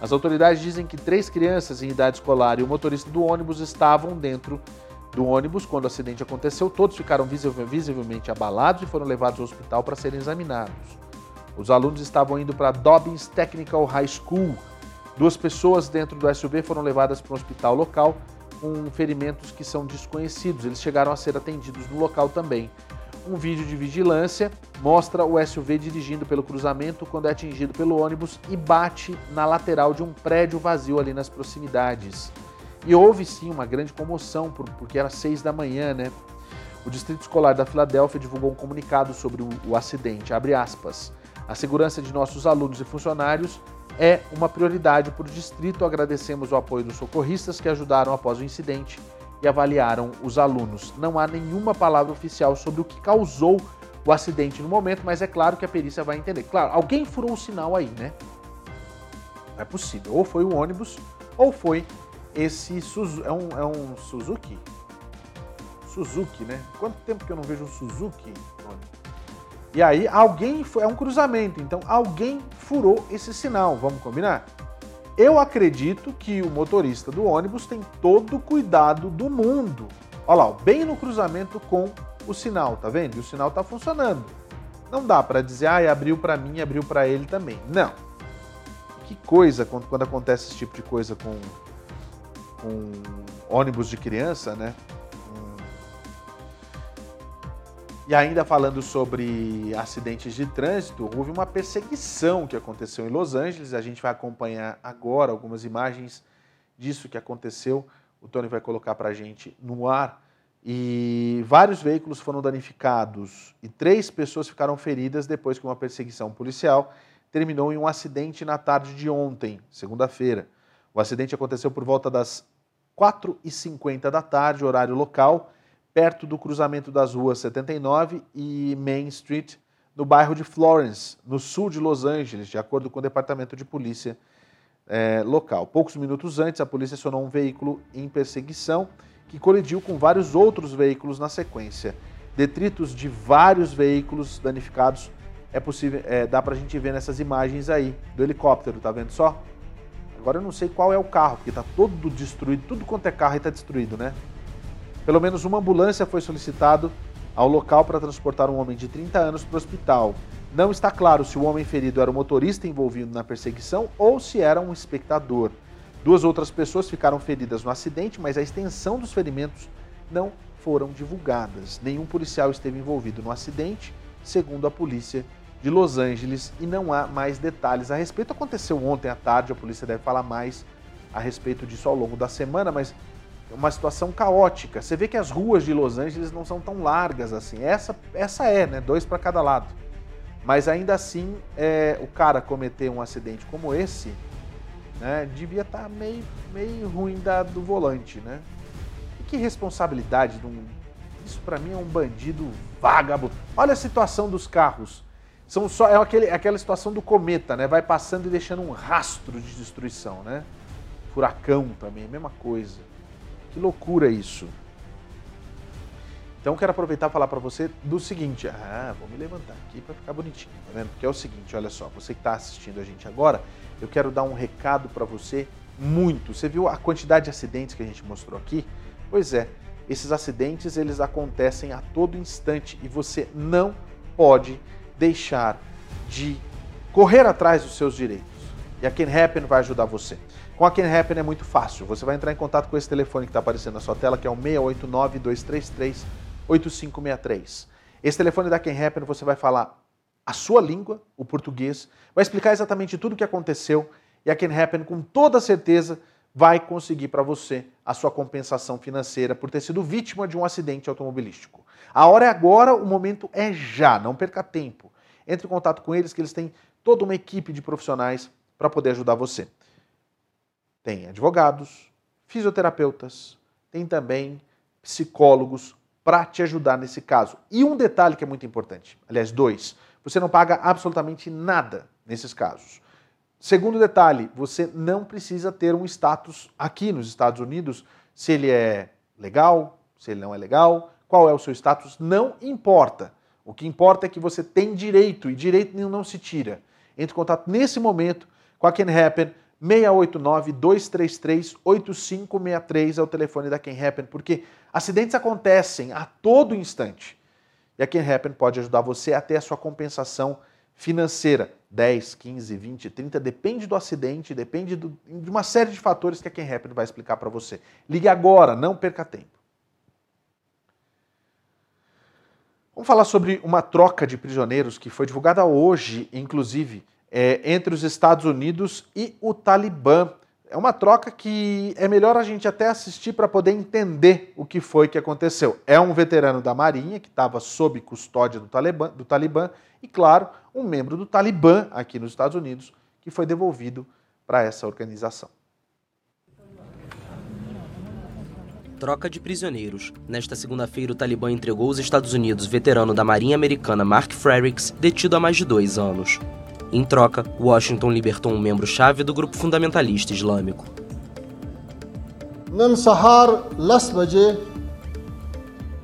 As autoridades dizem que três crianças em idade escolar e o motorista do ônibus estavam dentro do ônibus quando o acidente aconteceu. Todos ficaram visivelmente abalados e foram levados ao hospital para serem examinados. Os alunos estavam indo para Dobbins Technical High School. Duas pessoas dentro do SUV foram levadas para um hospital local com ferimentos que são desconhecidos. Eles chegaram a ser atendidos no local também. Um vídeo de vigilância mostra o SUV dirigindo pelo cruzamento quando é atingido pelo ônibus e bate na lateral de um prédio vazio ali nas proximidades. E houve sim uma grande comoção, porque era seis da manhã, né? O Distrito Escolar da Filadélfia divulgou um comunicado sobre o, o acidente. Abre aspas. A segurança de nossos alunos e funcionários é uma prioridade para o distrito. Agradecemos o apoio dos socorristas que ajudaram após o incidente e avaliaram os alunos. Não há nenhuma palavra oficial sobre o que causou o acidente no momento, mas é claro que a perícia vai entender. Claro, alguém furou o sinal aí, né? Não é possível. Ou foi o ônibus, ou foi esse Suzuki. É um, é um Suzuki? Suzuki, né? Quanto tempo que eu não vejo um Suzuki? E aí alguém foi, é um cruzamento, então alguém furou esse sinal, vamos combinar? Eu acredito que o motorista do ônibus tem todo o cuidado do mundo. Olha lá, bem no cruzamento com o sinal, tá vendo? E o sinal tá funcionando. Não dá para dizer, ah, abriu para mim, abriu para ele também. Não. Que coisa quando, quando acontece esse tipo de coisa com, com ônibus de criança, né? E ainda falando sobre acidentes de trânsito, houve uma perseguição que aconteceu em Los Angeles. A gente vai acompanhar agora algumas imagens disso que aconteceu. O Tony vai colocar para a gente no ar. E vários veículos foram danificados e três pessoas ficaram feridas depois que uma perseguição policial terminou em um acidente na tarde de ontem, segunda-feira. O acidente aconteceu por volta das 4h50 da tarde, horário local perto do cruzamento das ruas 79 e Main Street, no bairro de Florence, no sul de Los Angeles, de acordo com o Departamento de Polícia é, local. Poucos minutos antes, a polícia acionou um veículo em perseguição que colidiu com vários outros veículos na sequência. Detritos de vários veículos danificados é possível, é, dá para a gente ver nessas imagens aí do helicóptero, tá vendo só? Agora eu não sei qual é o carro, porque está todo destruído, tudo quanto é carro está destruído, né? Pelo menos uma ambulância foi solicitado ao local para transportar um homem de 30 anos para o hospital. Não está claro se o homem ferido era o motorista envolvido na perseguição ou se era um espectador. Duas outras pessoas ficaram feridas no acidente, mas a extensão dos ferimentos não foram divulgadas. Nenhum policial esteve envolvido no acidente, segundo a polícia de Los Angeles, e não há mais detalhes a respeito. Aconteceu ontem à tarde, a polícia deve falar mais a respeito disso ao longo da semana, mas uma situação caótica. Você vê que as ruas de Los Angeles não são tão largas assim. Essa, essa é, né? Dois para cada lado. Mas ainda assim, é, o cara cometer um acidente como esse, né, devia estar tá meio, meio ruim da, do volante, né? E que responsabilidade de um, Isso para mim é um bandido vagabundo. Olha a situação dos carros. São só é aquele, aquela situação do cometa, né? Vai passando e deixando um rastro de destruição, né? Furacão também, mesma coisa. Que loucura isso. Então quero aproveitar e falar para você do seguinte, ah, vou me levantar aqui para ficar bonitinho, tá vendo? Porque é o seguinte, olha só, você que está assistindo a gente agora, eu quero dar um recado para você muito. Você viu a quantidade de acidentes que a gente mostrou aqui? Pois é, esses acidentes eles acontecem a todo instante e você não pode deixar de correr atrás dos seus direitos. E a Can Happen vai ajudar você. Com a Can Happen é muito fácil. Você vai entrar em contato com esse telefone que está aparecendo na sua tela, que é o 689-233-8563. Esse telefone da Can Happen você vai falar a sua língua, o português, vai explicar exatamente tudo o que aconteceu e a Can Happen, com toda certeza, vai conseguir para você a sua compensação financeira por ter sido vítima de um acidente automobilístico. A hora é agora, o momento é já, não perca tempo. Entre em contato com eles que eles têm toda uma equipe de profissionais para poder ajudar você. Tem advogados, fisioterapeutas, tem também psicólogos para te ajudar nesse caso. E um detalhe que é muito importante, aliás, dois, você não paga absolutamente nada nesses casos. Segundo detalhe, você não precisa ter um status aqui nos Estados Unidos, se ele é legal, se ele não é legal, qual é o seu status, não importa. O que importa é que você tem direito e direito nenhum não se tira. Entre em contato nesse momento com a Can Happen 689-233-8563 é o telefone da Can Happen, porque acidentes acontecem a todo instante. E a Can Happen pode ajudar você a ter a sua compensação financeira. 10, 15, 20, 30, depende do acidente, depende do, de uma série de fatores que a Can Happen vai explicar para você. Ligue agora, não perca tempo. Vamos falar sobre uma troca de prisioneiros que foi divulgada hoje, inclusive, é, entre os Estados Unidos e o Talibã. É uma troca que é melhor a gente até assistir para poder entender o que foi que aconteceu. É um veterano da Marinha que estava sob custódia do Talibã, do Talibã e, claro, um membro do Talibã aqui nos Estados Unidos que foi devolvido para essa organização. troca de prisioneiros. Nesta segunda-feira, o Talibã entregou aos Estados Unidos veterano da Marinha Americana Mark Frericks, detido há mais de dois anos. Em troca, Washington libertou um membro-chave do grupo fundamentalista islâmico.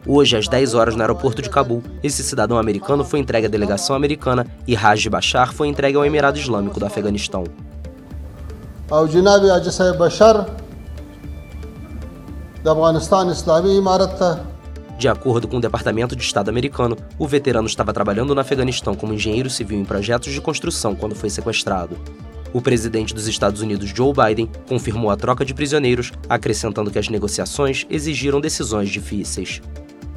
Hoje, às 10 horas, no aeroporto de Cabul, esse cidadão americano foi entregue à delegação americana e Raj Bashar foi entregue ao Emirado Islâmico do Afeganistão. De acordo com o Departamento de Estado americano, o veterano estava trabalhando no Afeganistão como engenheiro civil em projetos de construção quando foi sequestrado. O presidente dos Estados Unidos, Joe Biden, confirmou a troca de prisioneiros, acrescentando que as negociações exigiram decisões difíceis.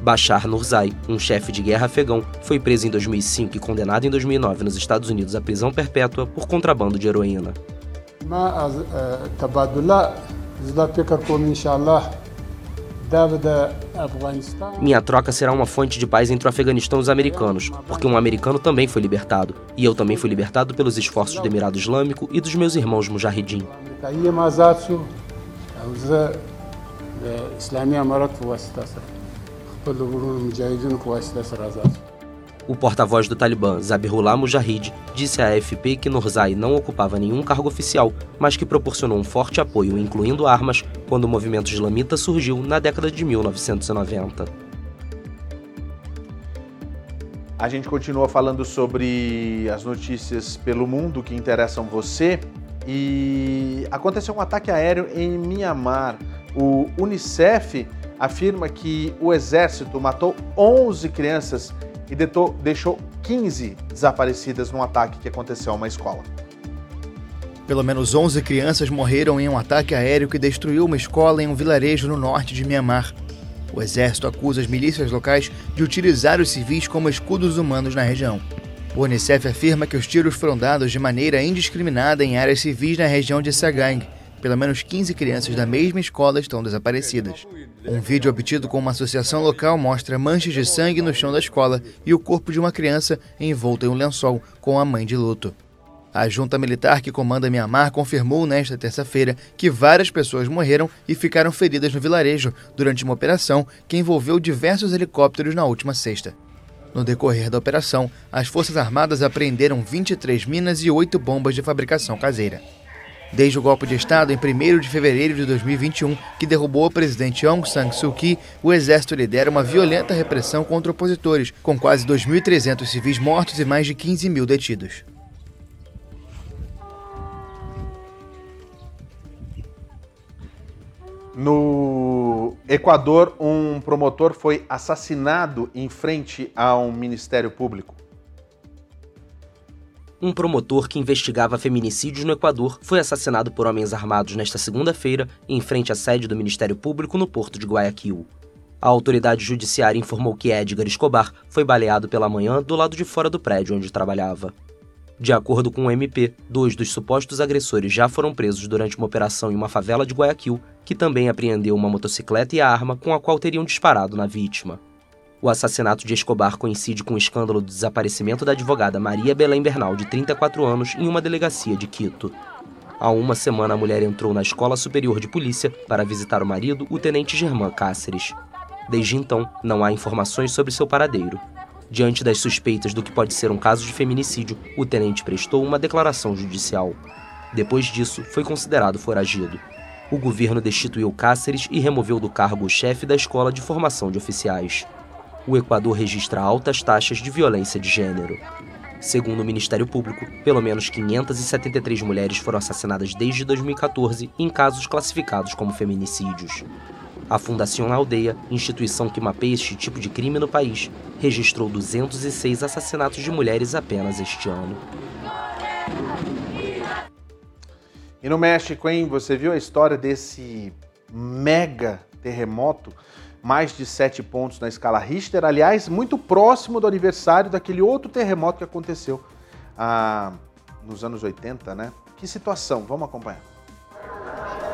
Bashar Nurzai, um chefe de guerra afegão, foi preso em 2005 e condenado em 2009 nos Estados Unidos à prisão perpétua por contrabando de heroína. Minha troca será uma fonte de paz entre o Afeganistão e os americanos, porque um americano também foi libertado, e eu também fui libertado pelos esforços do Emirado Islâmico e dos meus irmãos Mujahideen. O porta-voz do Talibã, Zabihullah Mujahid, disse à AFP que Nurzai não ocupava nenhum cargo oficial, mas que proporcionou um forte apoio, incluindo armas, quando o movimento islamita surgiu na década de 1990. A gente continua falando sobre as notícias pelo mundo que interessam você e aconteceu um ataque aéreo em Mianmar. O Unicef afirma que o exército matou 11 crianças e deixou 15 desaparecidas num ataque que aconteceu a uma escola. Pelo menos 11 crianças morreram em um ataque aéreo que destruiu uma escola em um vilarejo no norte de Mianmar. O exército acusa as milícias locais de utilizar os civis como escudos humanos na região. O Unicef afirma que os tiros foram dados de maneira indiscriminada em áreas civis na região de Sagang. Pelo menos 15 crianças da mesma escola estão desaparecidas. Um vídeo obtido com uma associação local mostra manchas de sangue no chão da escola e o corpo de uma criança envolto em um lençol com a mãe de luto. A junta militar que comanda Mianmar confirmou nesta terça-feira que várias pessoas morreram e ficaram feridas no vilarejo durante uma operação que envolveu diversos helicópteros na última sexta. No decorrer da operação, as Forças Armadas apreenderam 23 minas e 8 bombas de fabricação caseira desde o golpe de Estado em 1 de fevereiro de 2021, que derrubou o presidente Aung San Suu Kyi, o exército lidera uma violenta repressão contra opositores, com quase 2.300 civis mortos e mais de 15 mil detidos. No Equador, um promotor foi assassinado em frente a um ministério público. Um promotor que investigava feminicídios no Equador foi assassinado por homens armados nesta segunda-feira em frente à sede do Ministério Público no porto de Guayaquil. A autoridade judiciária informou que Edgar Escobar foi baleado pela manhã do lado de fora do prédio onde trabalhava. De acordo com o MP, dois dos supostos agressores já foram presos durante uma operação em uma favela de Guayaquil, que também apreendeu uma motocicleta e a arma com a qual teriam disparado na vítima. O assassinato de Escobar coincide com o escândalo do desaparecimento da advogada Maria Belém Bernal, de 34 anos, em uma delegacia de Quito. Há uma semana, a mulher entrou na Escola Superior de Polícia para visitar o marido, o tenente Germán Cáceres. Desde então, não há informações sobre seu paradeiro. Diante das suspeitas do que pode ser um caso de feminicídio, o tenente prestou uma declaração judicial. Depois disso, foi considerado foragido. O governo destituiu Cáceres e removeu do cargo o chefe da Escola de Formação de Oficiais o Equador registra altas taxas de violência de gênero. Segundo o Ministério Público, pelo menos 573 mulheres foram assassinadas desde 2014 em casos classificados como feminicídios. A Fundação Aldeia, instituição que mapeia este tipo de crime no país, registrou 206 assassinatos de mulheres apenas este ano. E no México, hein? Você viu a história desse mega terremoto mais de 7 pontos na escala Richter, aliás, muito próximo do aniversário daquele outro terremoto que aconteceu ah, nos anos 80, né? Que situação? Vamos acompanhar.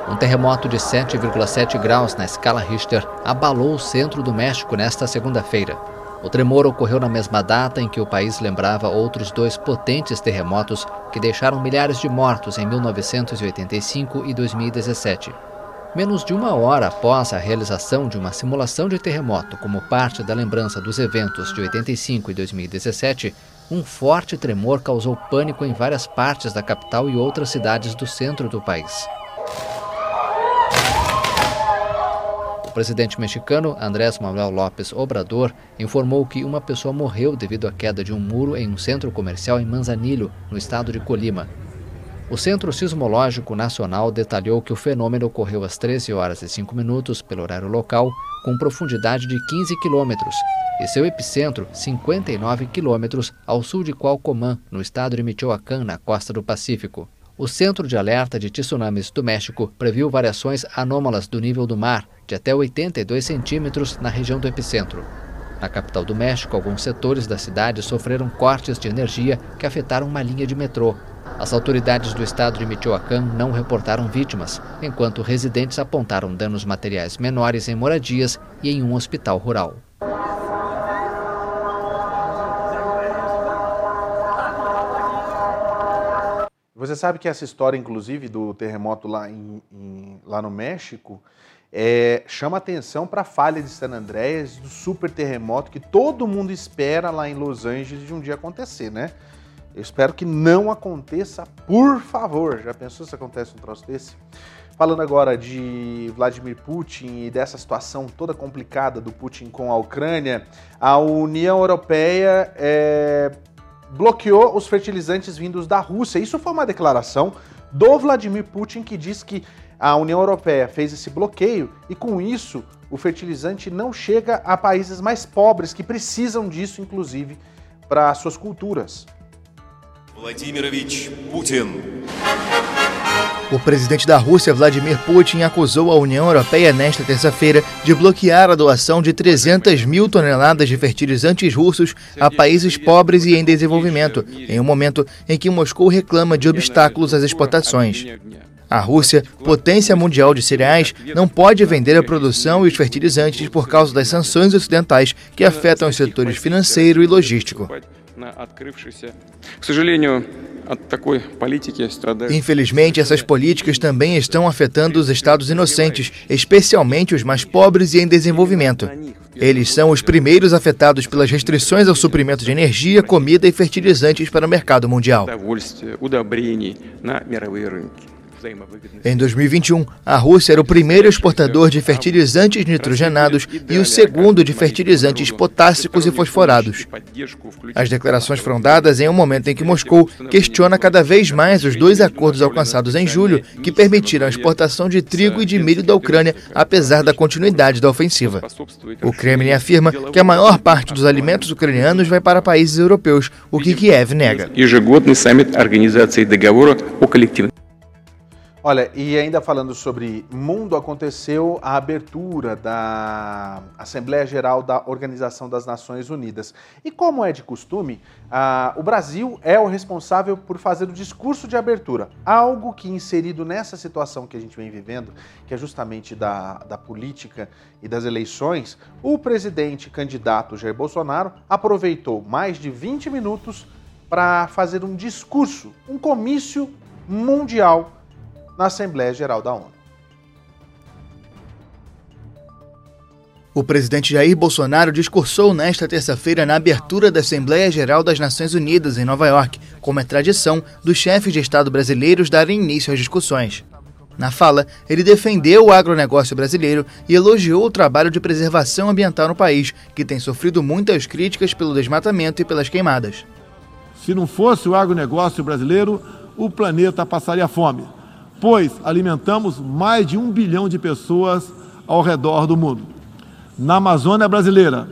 Um terremoto de 7,7 graus na escala Richter abalou o centro do México nesta segunda-feira. O tremor ocorreu na mesma data em que o país lembrava outros dois potentes terremotos que deixaram milhares de mortos em 1985 e 2017. Menos de uma hora após a realização de uma simulação de terremoto como parte da lembrança dos eventos de 85 e 2017, um forte tremor causou pânico em várias partes da capital e outras cidades do centro do país. O presidente mexicano Andrés Manuel López Obrador informou que uma pessoa morreu devido à queda de um muro em um centro comercial em Manzanillo, no estado de Colima. O Centro Sismológico Nacional detalhou que o fenômeno ocorreu às 13 horas e 5 minutos pelo horário local, com profundidade de 15 quilômetros, e seu epicentro 59 quilômetros ao sul de Qualcomán, no estado de Michoacán, na costa do Pacífico. O Centro de Alerta de Tsunamis do México previu variações anômalas do nível do mar de até 82 centímetros na região do epicentro. Na capital do México, alguns setores da cidade sofreram cortes de energia que afetaram uma linha de metrô. As autoridades do estado de Michoacán não reportaram vítimas, enquanto residentes apontaram danos materiais menores em moradias e em um hospital rural. Você sabe que essa história, inclusive, do terremoto lá, em, em, lá no México, é, chama atenção para a falha de San Andreas, do super terremoto que todo mundo espera lá em Los Angeles de um dia acontecer, né? Eu espero que não aconteça, por favor. Já pensou se acontece um troço desse? Falando agora de Vladimir Putin e dessa situação toda complicada do Putin com a Ucrânia, a União Europeia é, bloqueou os fertilizantes vindos da Rússia. Isso foi uma declaração do Vladimir Putin que diz que a União Europeia fez esse bloqueio e com isso o fertilizante não chega a países mais pobres que precisam disso, inclusive, para suas culturas. Vladimirovich Putin. O presidente da Rússia, Vladimir Putin, acusou a União Europeia nesta terça-feira de bloquear a doação de 300 mil toneladas de fertilizantes russos a países pobres e em desenvolvimento, em um momento em que Moscou reclama de obstáculos às exportações. A Rússia, potência mundial de cereais, não pode vender a produção e os fertilizantes por causa das sanções ocidentais que afetam os setores financeiro e logístico. Infelizmente, essas políticas também estão afetando os estados inocentes, especialmente os mais pobres e em desenvolvimento. Eles são os primeiros afetados pelas restrições ao suprimento de energia, comida e fertilizantes para o mercado mundial. Em 2021, a Rússia era o primeiro exportador de fertilizantes nitrogenados e o segundo de fertilizantes potássicos e fosforados. As declarações foram dadas em um momento em que Moscou questiona cada vez mais os dois acordos alcançados em julho que permitiram a exportação de trigo e de milho da Ucrânia, apesar da continuidade da ofensiva. O Kremlin afirma que a maior parte dos alimentos ucranianos vai para países europeus, o que Kiev nega. Olha, e ainda falando sobre mundo, aconteceu a abertura da Assembleia Geral da Organização das Nações Unidas. E como é de costume, a, o Brasil é o responsável por fazer o discurso de abertura. Algo que, inserido nessa situação que a gente vem vivendo, que é justamente da, da política e das eleições, o presidente candidato Jair Bolsonaro aproveitou mais de 20 minutos para fazer um discurso, um comício mundial na Assembleia Geral da ONU. O presidente Jair Bolsonaro discursou nesta terça-feira na abertura da Assembleia Geral das Nações Unidas em Nova York, como é tradição dos chefes de Estado brasileiros darem início às discussões. Na fala, ele defendeu o agronegócio brasileiro e elogiou o trabalho de preservação ambiental no país, que tem sofrido muitas críticas pelo desmatamento e pelas queimadas. Se não fosse o agronegócio brasileiro, o planeta passaria fome pois alimentamos mais de um bilhão de pessoas ao redor do mundo. Na Amazônia brasileira,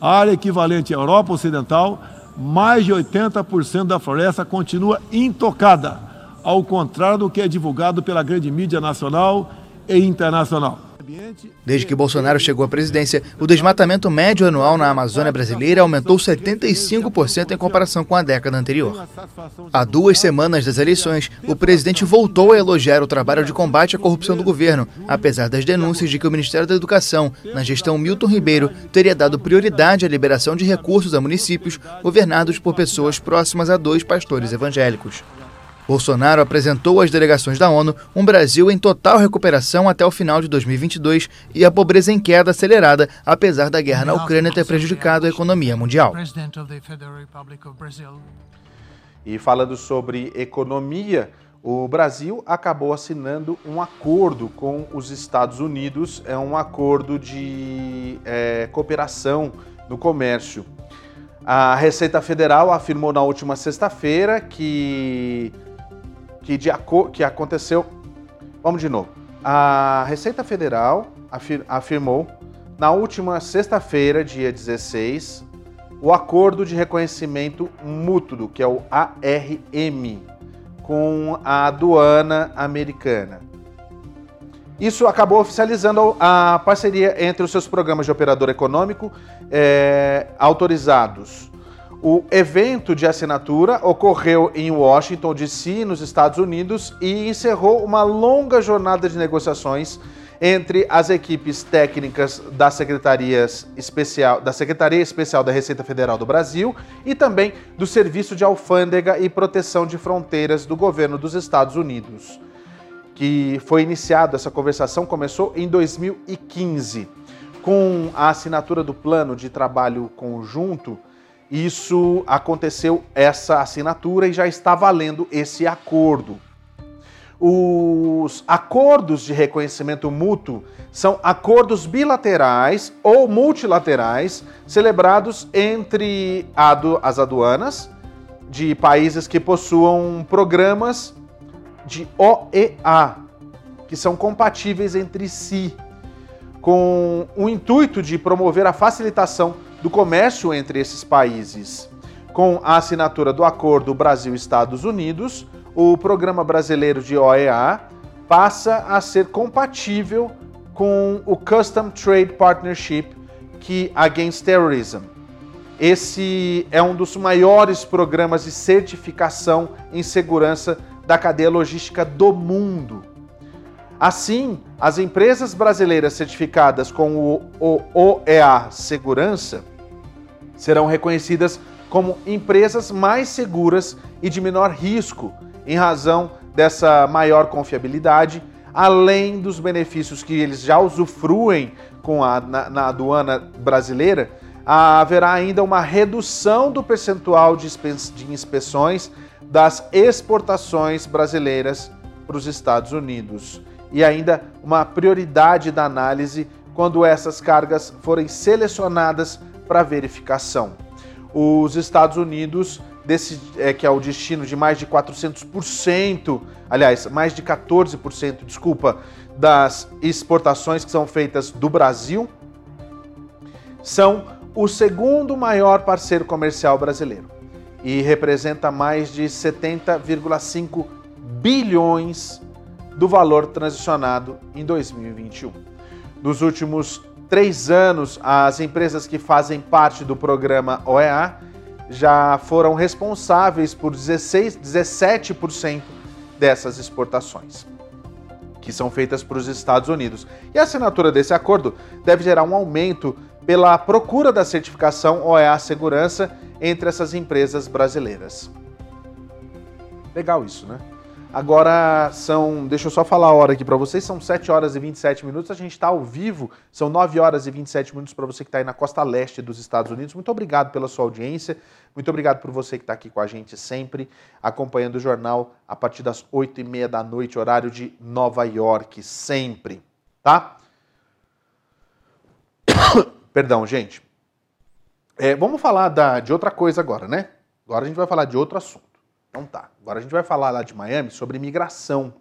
área equivalente à Europa Ocidental, mais de 80% da floresta continua intocada, ao contrário do que é divulgado pela grande mídia nacional e internacional. Desde que Bolsonaro chegou à presidência, o desmatamento médio anual na Amazônia brasileira aumentou 75% em comparação com a década anterior. Há duas semanas das eleições, o presidente voltou a elogiar o trabalho de combate à corrupção do governo, apesar das denúncias de que o Ministério da Educação, na gestão Milton Ribeiro, teria dado prioridade à liberação de recursos a municípios governados por pessoas próximas a dois pastores evangélicos. Bolsonaro apresentou às delegações da ONU um Brasil em total recuperação até o final de 2022 e a pobreza em queda acelerada, apesar da guerra na Ucrânia ter prejudicado a economia mundial. E falando sobre economia, o Brasil acabou assinando um acordo com os Estados Unidos, é um acordo de é, cooperação no comércio. A Receita Federal afirmou na última sexta-feira que que, de, que aconteceu. Vamos de novo. A Receita Federal afir, afirmou na última sexta-feira, dia 16, o acordo de reconhecimento mútuo, que é o ARM, com a aduana americana. Isso acabou oficializando a parceria entre os seus programas de operador econômico é, autorizados o evento de assinatura ocorreu em Washington, D.C., nos Estados Unidos, e encerrou uma longa jornada de negociações entre as equipes técnicas da, Secretarias Especial, da Secretaria Especial da Receita Federal do Brasil e também do Serviço de Alfândega e Proteção de Fronteiras do governo dos Estados Unidos. Que foi iniciado, essa conversação começou em 2015. Com a assinatura do plano de trabalho conjunto, isso aconteceu, essa assinatura, e já está valendo esse acordo. Os acordos de reconhecimento mútuo são acordos bilaterais ou multilaterais celebrados entre as aduanas de países que possuam programas de OEA, que são compatíveis entre si, com o intuito de promover a facilitação do comércio entre esses países. Com a assinatura do acordo Brasil-Estados Unidos, o programa brasileiro de OEA passa a ser compatível com o Custom Trade Partnership que Against Terrorism. Esse é um dos maiores programas de certificação em segurança da cadeia logística do mundo. Assim, as empresas brasileiras certificadas com o OEA Segurança serão reconhecidas como empresas mais seguras e de menor risco, em razão dessa maior confiabilidade, além dos benefícios que eles já usufruem com a, na, na aduana brasileira, haverá ainda uma redução do percentual de, de inspeções das exportações brasileiras para os Estados Unidos. E ainda uma prioridade da análise quando essas cargas forem selecionadas para verificação. Os Estados Unidos, desse, é, que é o destino de mais de 400%, aliás, mais de 14%, desculpa, das exportações que são feitas do Brasil, são o segundo maior parceiro comercial brasileiro e representa mais de 70,5 bilhões do valor transicionado em 2021. Nos últimos três anos, as empresas que fazem parte do programa OEA já foram responsáveis por 16, 17% dessas exportações, que são feitas para os Estados Unidos. E a assinatura desse acordo deve gerar um aumento pela procura da certificação OEA Segurança entre essas empresas brasileiras. Legal isso, né? Agora são, deixa eu só falar a hora aqui para vocês, são 7 horas e 27 minutos, a gente está ao vivo, são 9 horas e 27 minutos para você que está aí na costa leste dos Estados Unidos. Muito obrigado pela sua audiência, muito obrigado por você que está aqui com a gente sempre, acompanhando o jornal a partir das 8 e meia da noite, horário de Nova York, sempre, tá? Perdão, gente. É, vamos falar da, de outra coisa agora, né? Agora a gente vai falar de outro assunto. Então tá. Agora a gente vai falar lá de Miami sobre imigração.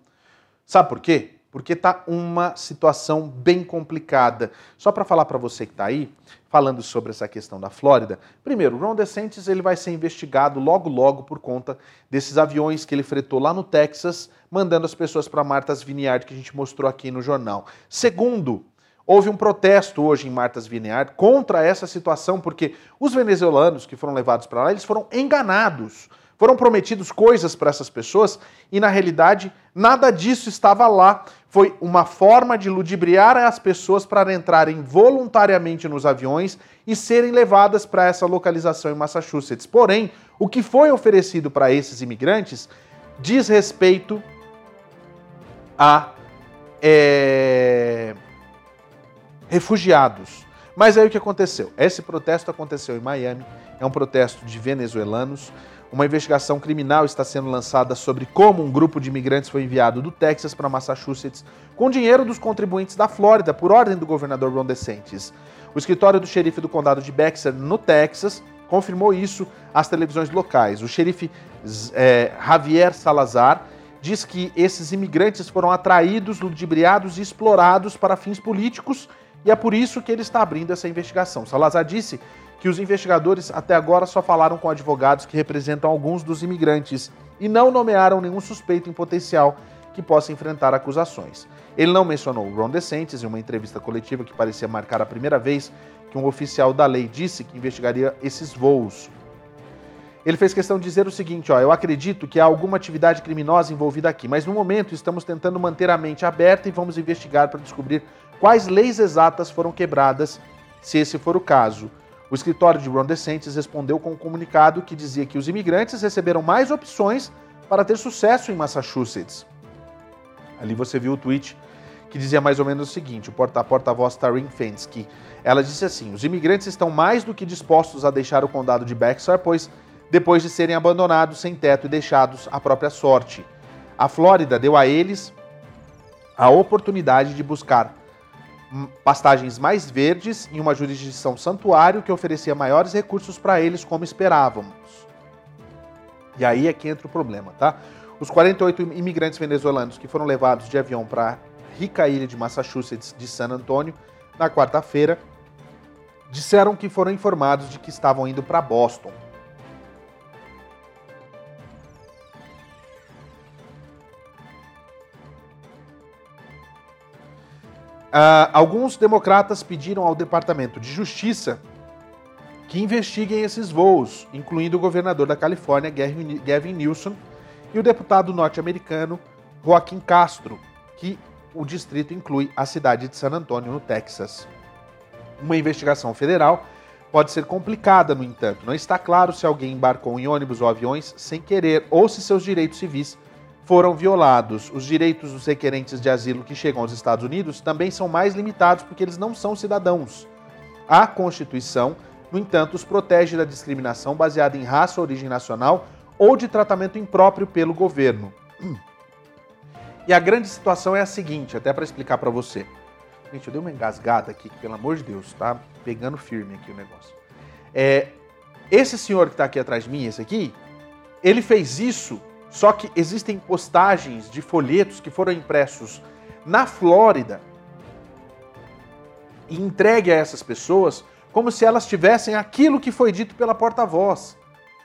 Sabe por quê? Porque tá uma situação bem complicada. Só para falar para você que está aí, falando sobre essa questão da Flórida, primeiro, Ron DeSantis ele vai ser investigado logo logo por conta desses aviões que ele fretou lá no Texas, mandando as pessoas para Martha's Vineyard que a gente mostrou aqui no jornal. Segundo, Houve um protesto hoje em Martas Vineyard contra essa situação, porque os venezuelanos que foram levados para lá, eles foram enganados. Foram prometidos coisas para essas pessoas e, na realidade, nada disso estava lá. Foi uma forma de ludibriar as pessoas para entrarem voluntariamente nos aviões e serem levadas para essa localização em Massachusetts. Porém, o que foi oferecido para esses imigrantes diz respeito a é, refugiados. Mas aí o que aconteceu? Esse protesto aconteceu em Miami, é um protesto de venezuelanos. Uma investigação criminal está sendo lançada sobre como um grupo de imigrantes foi enviado do Texas para Massachusetts com dinheiro dos contribuintes da Flórida, por ordem do governador Ron DeSantis. O escritório do xerife do condado de Bexar, no Texas, confirmou isso às televisões locais. O xerife é, Javier Salazar diz que esses imigrantes foram atraídos, ludibriados e explorados para fins políticos e é por isso que ele está abrindo essa investigação. Salazar disse que os investigadores até agora só falaram com advogados que representam alguns dos imigrantes e não nomearam nenhum suspeito em potencial que possa enfrentar acusações. Ele não mencionou Ron DeSantis em uma entrevista coletiva que parecia marcar a primeira vez que um oficial da lei disse que investigaria esses voos. Ele fez questão de dizer o seguinte: ó, eu acredito que há alguma atividade criminosa envolvida aqui, mas no momento estamos tentando manter a mente aberta e vamos investigar para descobrir quais leis exatas foram quebradas, se esse for o caso. O escritório de Ron DeSantis respondeu com um comunicado que dizia que os imigrantes receberam mais opções para ter sucesso em Massachusetts. Ali você viu o tweet que dizia mais ou menos o seguinte: o porta-voz Taryn Fensky. Ela disse assim: os imigrantes estão mais do que dispostos a deixar o condado de Bexar, pois depois de serem abandonados sem teto e deixados à própria sorte. A Flórida deu a eles a oportunidade de buscar pastagens mais verdes em uma jurisdição santuário que oferecia maiores recursos para eles, como esperávamos. E aí é que entra o problema, tá? Os 48 imigrantes venezuelanos que foram levados de avião para a rica ilha de Massachusetts de San Antônio na quarta-feira disseram que foram informados de que estavam indo para Boston. Uh, alguns democratas pediram ao Departamento de Justiça que investiguem esses voos, incluindo o governador da Califórnia, Gavin Newsom, e o deputado norte-americano Joaquim Castro, que o distrito inclui a cidade de San Antonio, no Texas. Uma investigação federal pode ser complicada, no entanto. Não está claro se alguém embarcou em ônibus ou aviões sem querer ou se seus direitos civis foram violados. Os direitos dos requerentes de asilo que chegam aos Estados Unidos também são mais limitados porque eles não são cidadãos. A Constituição, no entanto, os protege da discriminação baseada em raça, origem nacional ou de tratamento impróprio pelo governo. E a grande situação é a seguinte, até para explicar para você. Gente, eu dei uma engasgada aqui, pelo amor de Deus, tá pegando firme aqui o negócio. É, esse senhor que está aqui atrás de mim, esse aqui, ele fez isso só que existem postagens de folhetos que foram impressos na Flórida e entregue a essas pessoas como se elas tivessem aquilo que foi dito pela porta-voz.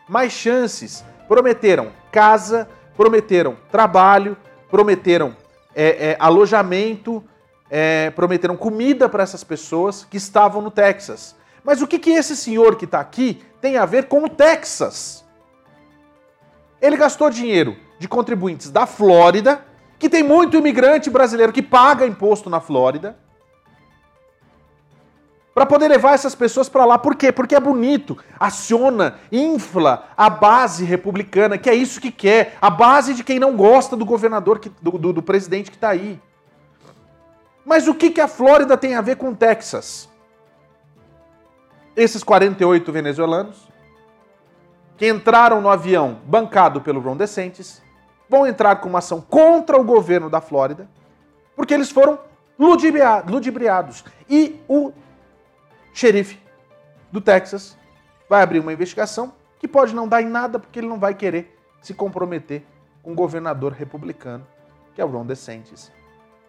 Mais chances. Prometeram casa, prometeram trabalho, prometeram é, é, alojamento, é, prometeram comida para essas pessoas que estavam no Texas. Mas o que, que esse senhor que está aqui tem a ver com o Texas? Ele gastou dinheiro de contribuintes da Flórida, que tem muito imigrante brasileiro que paga imposto na Flórida, para poder levar essas pessoas para lá. Por quê? Porque é bonito, aciona, infla a base republicana, que é isso que quer, a base de quem não gosta do governador, que, do, do, do presidente que está aí. Mas o que, que a Flórida tem a ver com o Texas? Esses 48 venezuelanos que entraram no avião bancado pelo Ron DeSantis vão entrar com uma ação contra o governo da Flórida, porque eles foram ludibriados. E o xerife do Texas vai abrir uma investigação que pode não dar em nada, porque ele não vai querer se comprometer com o governador republicano, que é o Ron DeSantis.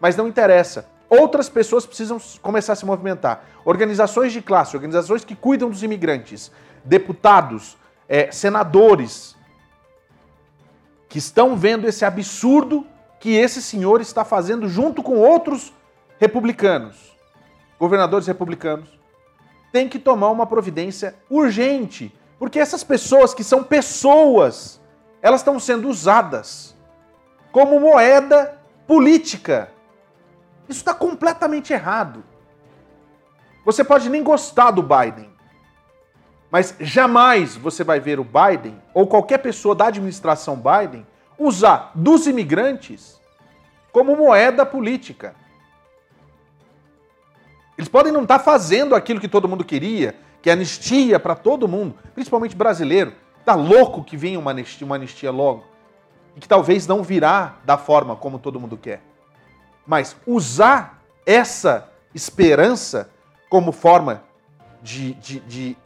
Mas não interessa. Outras pessoas precisam começar a se movimentar. Organizações de classe, organizações que cuidam dos imigrantes, deputados, é, senadores que estão vendo esse absurdo que esse senhor está fazendo junto com outros republicanos. governadores republicanos, têm que tomar uma providência urgente, porque essas pessoas que são pessoas, elas estão sendo usadas como moeda política. Isso está completamente errado. Você pode nem gostar do Biden, mas jamais você vai ver o Biden ou qualquer pessoa da administração Biden usar dos imigrantes como moeda política. Eles podem não estar tá fazendo aquilo que todo mundo queria, que é anistia para todo mundo, principalmente brasileiro. Está louco que venha uma anistia, uma anistia logo. E que talvez não virá da forma como todo mundo quer. Mas usar essa esperança como forma de, de, de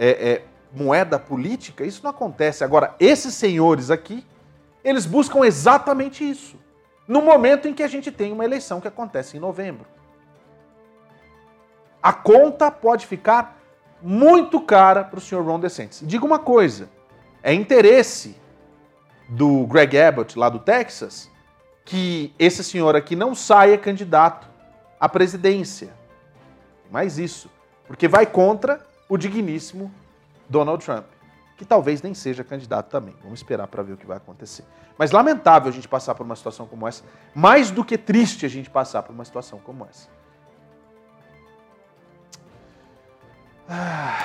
é, é, moeda política, isso não acontece. Agora, esses senhores aqui, eles buscam exatamente isso. No momento em que a gente tem uma eleição que acontece em novembro. A conta pode ficar muito cara para o senhor Ron DeSantis. Diga uma coisa: é interesse do Greg Abbott, lá do Texas, que esse senhor aqui não saia candidato à presidência. Mais isso, porque vai contra o digníssimo Donald Trump, que talvez nem seja candidato também. Vamos esperar para ver o que vai acontecer. Mas lamentável a gente passar por uma situação como essa, mais do que triste a gente passar por uma situação como essa. Ah.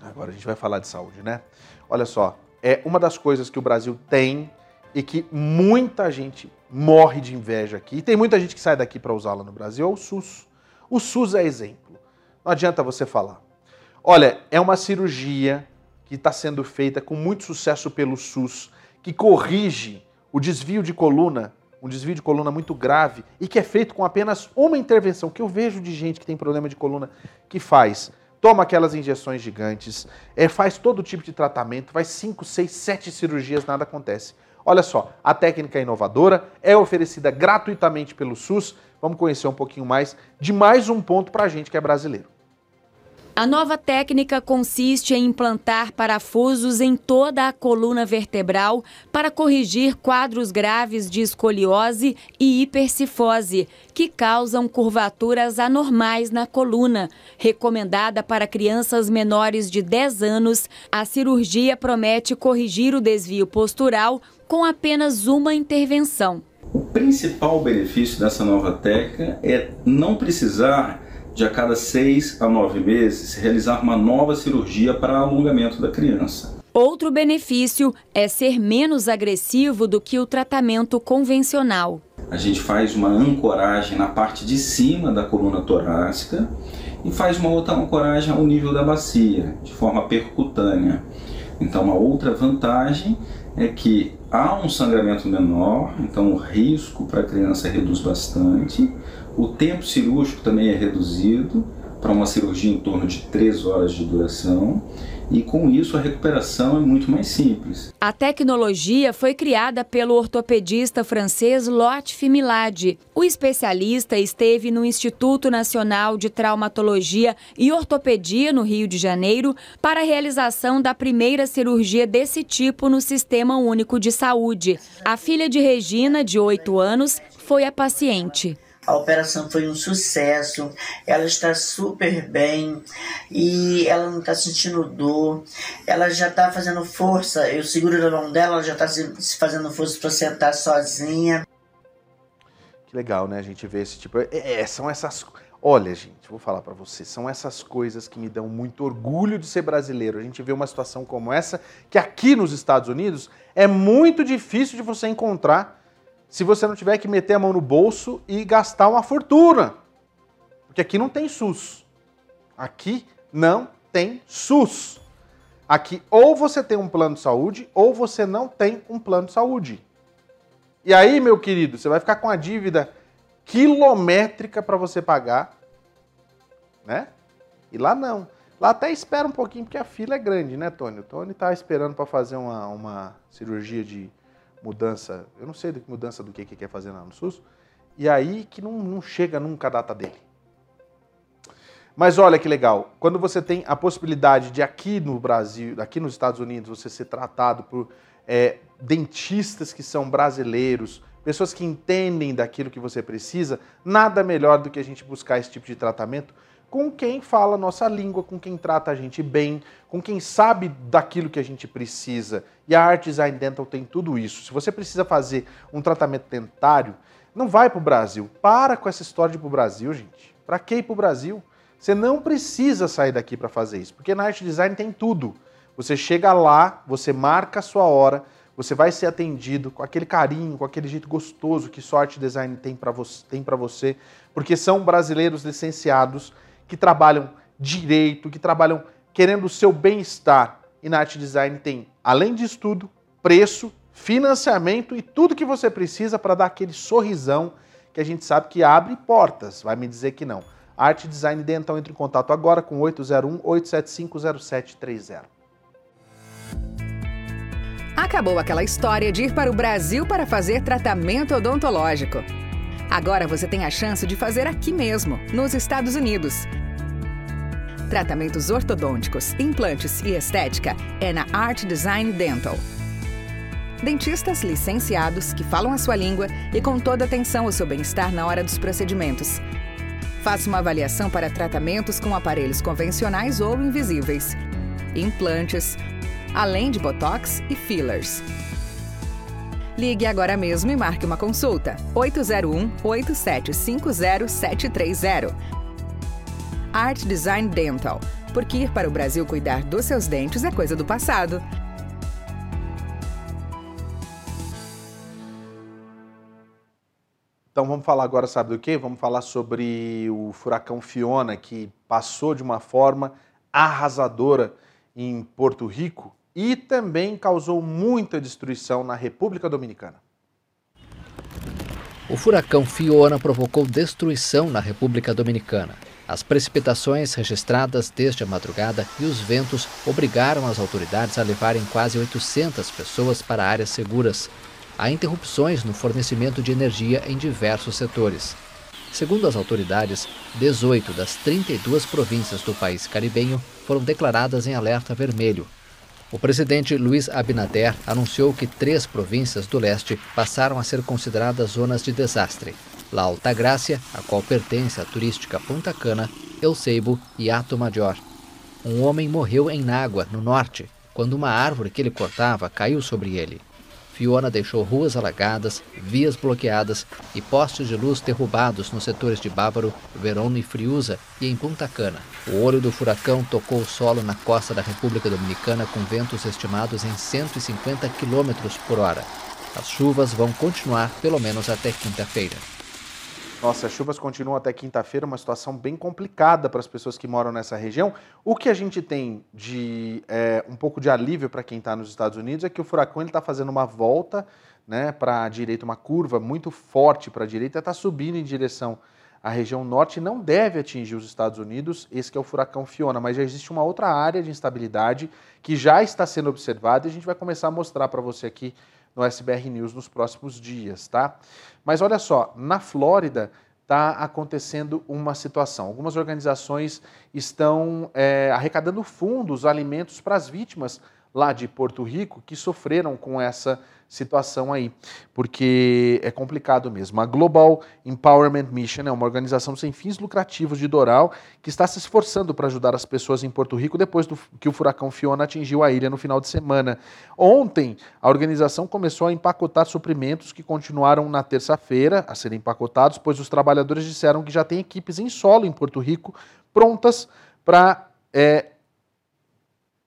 Agora a gente vai falar de saúde, né? Olha só, é uma das coisas que o Brasil tem e que muita gente morre de inveja aqui. E tem muita gente que sai daqui para usá-la no Brasil, é o SUS. O SUS é exemplo. Não adianta você falar. Olha, é uma cirurgia que está sendo feita com muito sucesso pelo SUS, que corrige o desvio de coluna, um desvio de coluna muito grave, e que é feito com apenas uma intervenção, que eu vejo de gente que tem problema de coluna que faz. Toma aquelas injeções gigantes, é, faz todo tipo de tratamento, faz 5, 6, 7 cirurgias, nada acontece. Olha só, a técnica é inovadora, é oferecida gratuitamente pelo SUS, vamos conhecer um pouquinho mais de mais um ponto para a gente que é brasileiro. A nova técnica consiste em implantar parafusos em toda a coluna vertebral para corrigir quadros graves de escoliose e hipercifose, que causam curvaturas anormais na coluna. Recomendada para crianças menores de 10 anos, a cirurgia promete corrigir o desvio postural com apenas uma intervenção. O principal benefício dessa nova técnica é não precisar de a cada seis a nove meses realizar uma nova cirurgia para alongamento da criança. Outro benefício é ser menos agressivo do que o tratamento convencional. A gente faz uma ancoragem na parte de cima da coluna torácica e faz uma outra ancoragem ao nível da bacia, de forma percutânea. Então, uma outra vantagem é que há um sangramento menor, então o risco para a criança reduz bastante. O tempo cirúrgico também é reduzido para uma cirurgia em torno de 3 horas de duração e com isso a recuperação é muito mais simples. A tecnologia foi criada pelo ortopedista francês Lot Fimilade. O especialista esteve no Instituto Nacional de Traumatologia e Ortopedia no Rio de Janeiro para a realização da primeira cirurgia desse tipo no Sistema Único de Saúde. A filha de Regina, de 8 anos, foi a paciente. A operação foi um sucesso, ela está super bem e ela não está sentindo dor. Ela já está fazendo força, eu seguro na mão dela, ela já está se fazendo força para sentar sozinha. Que legal, né? A gente vê esse tipo. É, é são essas. Olha, gente, vou falar para você, são essas coisas que me dão muito orgulho de ser brasileiro. A gente vê uma situação como essa, que aqui nos Estados Unidos é muito difícil de você encontrar se você não tiver que meter a mão no bolso e gastar uma fortuna. Porque aqui não tem SUS. Aqui não tem SUS. Aqui ou você tem um plano de saúde ou você não tem um plano de saúde. E aí, meu querido, você vai ficar com a dívida quilométrica para você pagar, né? E lá não. Lá até espera um pouquinho porque a fila é grande, né, Tony? O Tony tá esperando para fazer uma, uma cirurgia de mudança, eu não sei de que mudança do que, que quer fazer lá no SUS, e aí que não, não chega nunca a data dele. Mas olha que legal, quando você tem a possibilidade de aqui no Brasil, aqui nos Estados Unidos, você ser tratado por é, dentistas que são brasileiros, pessoas que entendem daquilo que você precisa, nada melhor do que a gente buscar esse tipo de tratamento com quem fala a nossa língua, com quem trata a gente bem, com quem sabe daquilo que a gente precisa. E a Art Design Dental tem tudo isso. Se você precisa fazer um tratamento dentário, não vai para o Brasil. Para com essa história de ir para o Brasil, gente. Para que ir para o Brasil? Você não precisa sair daqui para fazer isso, porque na Art Design tem tudo. Você chega lá, você marca a sua hora, você vai ser atendido com aquele carinho, com aquele jeito gostoso que só Art Design tem para tem você, porque são brasileiros licenciados que trabalham direito, que trabalham querendo o seu bem-estar. E na Art Design tem, além de tudo, preço, financiamento e tudo que você precisa para dar aquele sorrisão que a gente sabe que abre portas. Vai me dizer que não. Arte Design Dental entre em contato agora com 801 875 0730. Acabou aquela história de ir para o Brasil para fazer tratamento odontológico. Agora você tem a chance de fazer aqui mesmo, nos Estados Unidos. Tratamentos ortodônticos, implantes e estética é na Art Design Dental. Dentistas licenciados que falam a sua língua e com toda atenção ao seu bem-estar na hora dos procedimentos. Faça uma avaliação para tratamentos com aparelhos convencionais ou invisíveis, implantes, além de botox e fillers. Ligue agora mesmo e marque uma consulta. 801 8750 730. Art Design Dental. Porque ir para o Brasil cuidar dos seus dentes é coisa do passado. Então vamos falar agora, sabe do que? Vamos falar sobre o furacão Fiona que passou de uma forma arrasadora em Porto Rico e também causou muita destruição na República Dominicana. O furacão Fiona provocou destruição na República Dominicana. As precipitações registradas desde a madrugada e os ventos obrigaram as autoridades a levarem quase 800 pessoas para áreas seguras. Há interrupções no fornecimento de energia em diversos setores. Segundo as autoridades, 18 das 32 províncias do país caribenho foram declaradas em alerta vermelho, o presidente Luiz Abinader anunciou que três províncias do leste passaram a ser consideradas zonas de desastre: La Altagracia, a qual pertence à turística Punta Cana, El Ceibo e Ato Major. Um homem morreu em Nágua, no norte, quando uma árvore que ele cortava caiu sobre ele. Fiona deixou ruas alagadas, vias bloqueadas e postes de luz derrubados nos setores de Bávaro, Verona e Friusa e em Punta Cana. O olho do furacão tocou o solo na costa da República Dominicana com ventos estimados em 150 km por hora. As chuvas vão continuar pelo menos até quinta-feira. Nossa, as chuvas continuam até quinta-feira, uma situação bem complicada para as pessoas que moram nessa região. O que a gente tem de é, um pouco de alívio para quem está nos Estados Unidos é que o furacão está fazendo uma volta né, para a direita, uma curva muito forte para a direita, está subindo em direção à região norte não deve atingir os Estados Unidos, esse é o furacão Fiona, mas já existe uma outra área de instabilidade que já está sendo observada e a gente vai começar a mostrar para você aqui no SBR News nos próximos dias, tá? Mas olha só, na Flórida está acontecendo uma situação. Algumas organizações estão é, arrecadando fundos, alimentos para as vítimas lá de Porto Rico que sofreram com essa situação aí, porque é complicado mesmo. A Global Empowerment Mission é uma organização sem fins lucrativos de Doral que está se esforçando para ajudar as pessoas em Porto Rico depois do, que o furacão Fiona atingiu a ilha no final de semana. Ontem, a organização começou a empacotar suprimentos que continuaram na terça-feira a serem empacotados, pois os trabalhadores disseram que já tem equipes em solo em Porto Rico prontas para é,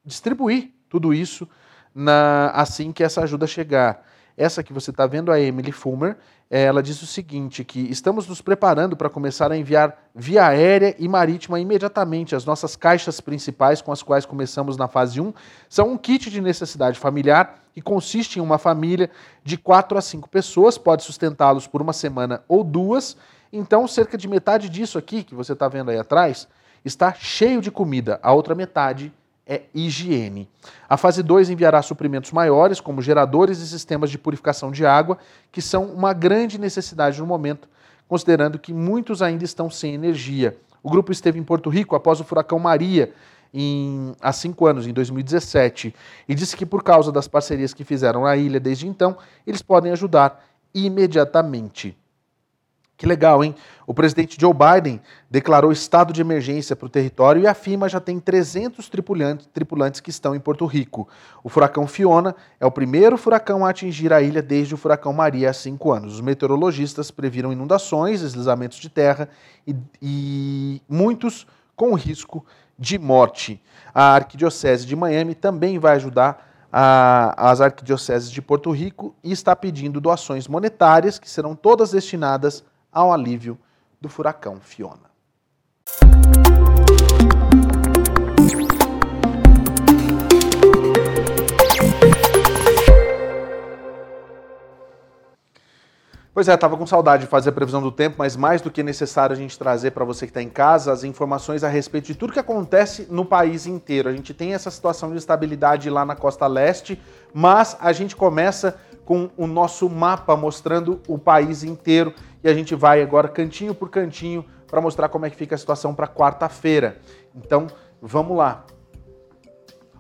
distribuir tudo isso na, assim que essa ajuda chegar. Essa que você está vendo, a Emily Fulmer, ela diz o seguinte, que estamos nos preparando para começar a enviar via aérea e marítima imediatamente as nossas caixas principais com as quais começamos na fase 1, são um kit de necessidade familiar que consiste em uma família de 4 a 5 pessoas, pode sustentá-los por uma semana ou duas, então cerca de metade disso aqui, que você está vendo aí atrás, está cheio de comida, a outra metade é higiene. A fase 2 enviará suprimentos maiores, como geradores e sistemas de purificação de água, que são uma grande necessidade no momento, considerando que muitos ainda estão sem energia. O grupo esteve em Porto Rico após o furacão Maria, em, há cinco anos, em 2017, e disse que por causa das parcerias que fizeram na ilha desde então, eles podem ajudar imediatamente. Que legal, hein? O presidente Joe Biden declarou estado de emergência para o território e a FIMA já tem 300 tripulantes, tripulantes que estão em Porto Rico. O furacão Fiona é o primeiro furacão a atingir a ilha desde o furacão Maria há cinco anos. Os meteorologistas previram inundações, deslizamentos de terra e, e muitos com risco de morte. A Arquidiocese de Miami também vai ajudar as arquidioceses de Porto Rico e está pedindo doações monetárias que serão todas destinadas ao alívio do furacão Fiona. Pois é, estava com saudade de fazer a previsão do tempo, mas mais do que necessário a gente trazer para você que está em casa as informações a respeito de tudo que acontece no país inteiro. A gente tem essa situação de estabilidade lá na costa leste, mas a gente começa com o nosso mapa mostrando o país inteiro e a gente vai agora cantinho por cantinho para mostrar como é que fica a situação para quarta-feira. Então, vamos lá.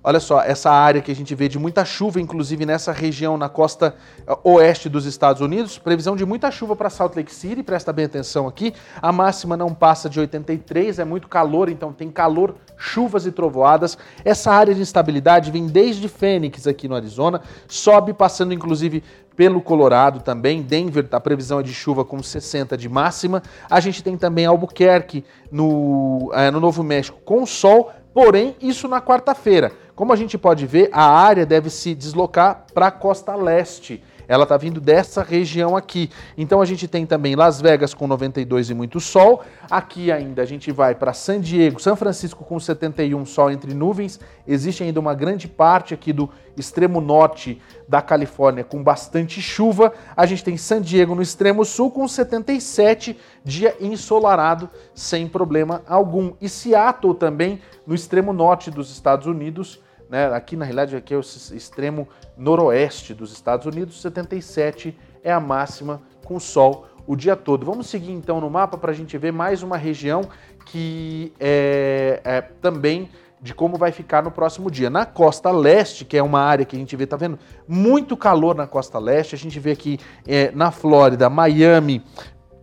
Olha só, essa área que a gente vê de muita chuva, inclusive nessa região na costa eh, oeste dos Estados Unidos, previsão de muita chuva para Salt Lake City, presta bem atenção aqui. A máxima não passa de 83, é muito calor, então tem calor, chuvas e trovoadas. Essa área de instabilidade vem desde Phoenix aqui no Arizona, sobe passando inclusive pelo Colorado também. Denver, a previsão é de chuva com 60 de máxima. A gente tem também Albuquerque no, é, no Novo México com sol, porém isso na quarta-feira. Como a gente pode ver, a área deve se deslocar para a costa leste. Ela está vindo dessa região aqui. Então a gente tem também Las Vegas com 92 e muito sol. Aqui ainda a gente vai para San Diego, São Francisco com 71 sol entre nuvens. Existe ainda uma grande parte aqui do extremo norte da Califórnia com bastante chuva. A gente tem San Diego no extremo sul com 77, dia ensolarado sem problema algum. E Seattle também no extremo norte dos Estados Unidos né? Aqui na realidade aqui é o extremo noroeste dos Estados Unidos, 77 é a máxima com sol o dia todo. Vamos seguir então no mapa para a gente ver mais uma região que é, é, também de como vai ficar no próximo dia. Na costa leste, que é uma área que a gente vê, tá vendo? Muito calor na costa leste. A gente vê aqui é, na Flórida, Miami,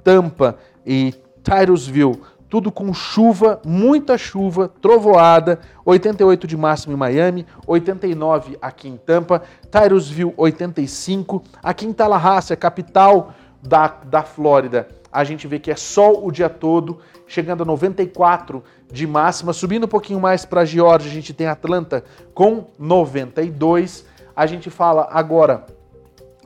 Tampa e Tyrusville tudo com chuva, muita chuva, trovoada, 88 de máximo em Miami, 89 aqui em Tampa, Tyrusville 85, aqui em Tallahassee, a capital da, da Flórida, a gente vê que é sol o dia todo, chegando a 94 de máxima, subindo um pouquinho mais para a Geórgia, a gente tem Atlanta com 92, a gente fala agora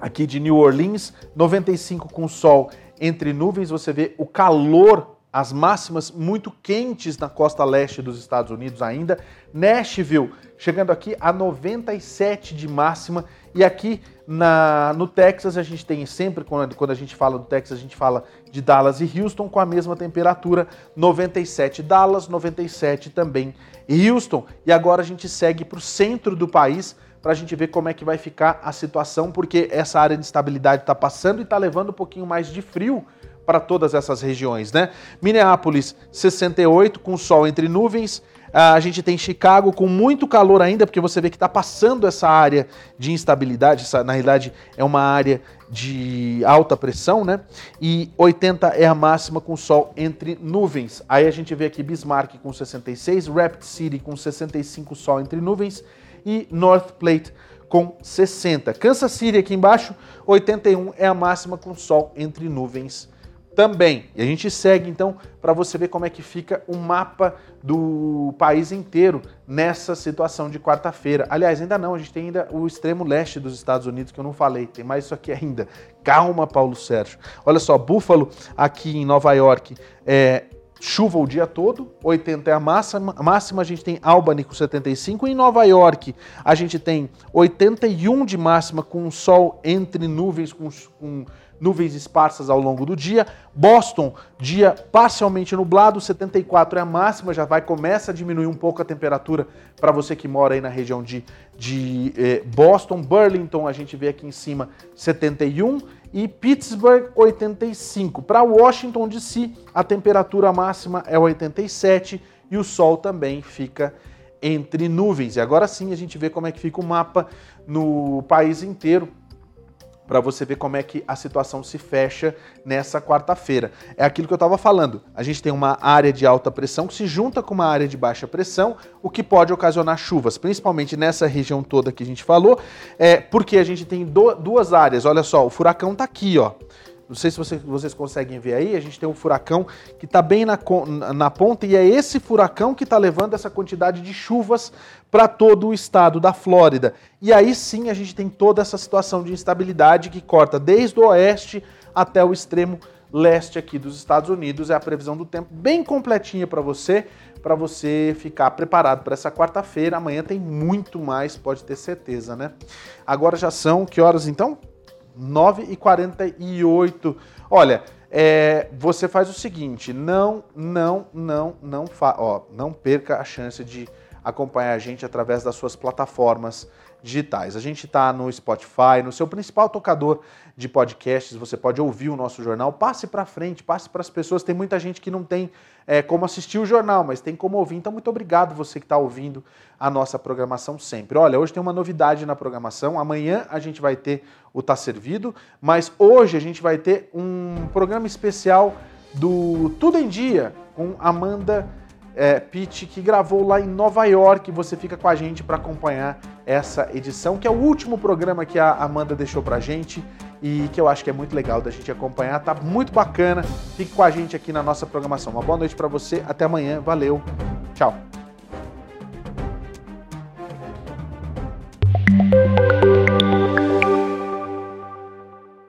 aqui de New Orleans, 95 com sol entre nuvens, você vê o calor as máximas muito quentes na costa leste dos Estados Unidos ainda. Nashville chegando aqui a 97 de máxima. E aqui na, no Texas a gente tem sempre, quando, quando a gente fala do Texas, a gente fala de Dallas e Houston com a mesma temperatura, 97 Dallas, 97 também Houston. E agora a gente segue para o centro do país para a gente ver como é que vai ficar a situação, porque essa área de estabilidade está passando e está levando um pouquinho mais de frio para todas essas regiões, né? Minneapolis 68 com sol entre nuvens. A gente tem Chicago com muito calor ainda, porque você vê que está passando essa área de instabilidade. Essa, na realidade, é uma área de alta pressão, né? E 80 é a máxima com sol entre nuvens. Aí a gente vê aqui Bismarck com 66, Rapid City com 65 sol entre nuvens e North Plate com 60. Kansas City aqui embaixo, 81 é a máxima com sol entre nuvens também. E a gente segue então para você ver como é que fica o mapa do país inteiro nessa situação de quarta-feira. Aliás, ainda não, a gente tem ainda o extremo leste dos Estados Unidos que eu não falei, tem mais isso aqui ainda. Calma, Paulo Sérgio. Olha só, Buffalo aqui em Nova York é chuva o dia todo, 80 é a máxima, a máxima a gente tem Albany com 75, em Nova York a gente tem 81 de máxima com sol entre nuvens, com, com nuvens esparsas ao longo do dia. Boston, dia parcialmente nublado, 74 é a máxima, já vai começa a diminuir um pouco a temperatura para você que mora aí na região de, de eh, Boston. Burlington, a gente vê aqui em cima, 71 e Pittsburgh 85. Para Washington DC, a temperatura máxima é 87 e o sol também fica entre nuvens. E agora sim a gente vê como é que fica o mapa no país inteiro para você ver como é que a situação se fecha nessa quarta-feira. É aquilo que eu estava falando. A gente tem uma área de alta pressão que se junta com uma área de baixa pressão, o que pode ocasionar chuvas, principalmente nessa região toda que a gente falou, é porque a gente tem do, duas áreas. Olha só, o furacão está aqui, ó. Não sei se vocês, vocês conseguem ver aí, a gente tem um furacão que está bem na, na ponta e é esse furacão que está levando essa quantidade de chuvas para todo o estado da Flórida. E aí sim a gente tem toda essa situação de instabilidade que corta desde o oeste até o extremo leste aqui dos Estados Unidos. É a previsão do tempo bem completinha para você, para você ficar preparado para essa quarta-feira. Amanhã tem muito mais, pode ter certeza, né? Agora já são que horas então? 9h48. Olha, é, você faz o seguinte: não, não, não, não, ó, não perca a chance de acompanhar a gente através das suas plataformas digitais. A gente está no Spotify, no seu principal tocador de podcasts, você pode ouvir o nosso jornal. Passe para frente, passe para as pessoas. Tem muita gente que não tem é, como assistir o jornal, mas tem como ouvir. Então, muito obrigado você que está ouvindo a nossa programação sempre. Olha, hoje tem uma novidade na programação. Amanhã a gente vai ter o Tá Servido, mas hoje a gente vai ter um programa especial do Tudo em Dia com Amanda é, que gravou lá em Nova York. Você fica com a gente para acompanhar essa edição, que é o último programa que a Amanda deixou pra gente e que eu acho que é muito legal da gente acompanhar. Tá muito bacana. Fique com a gente aqui na nossa programação. Uma boa noite para você. Até amanhã. Valeu. Tchau.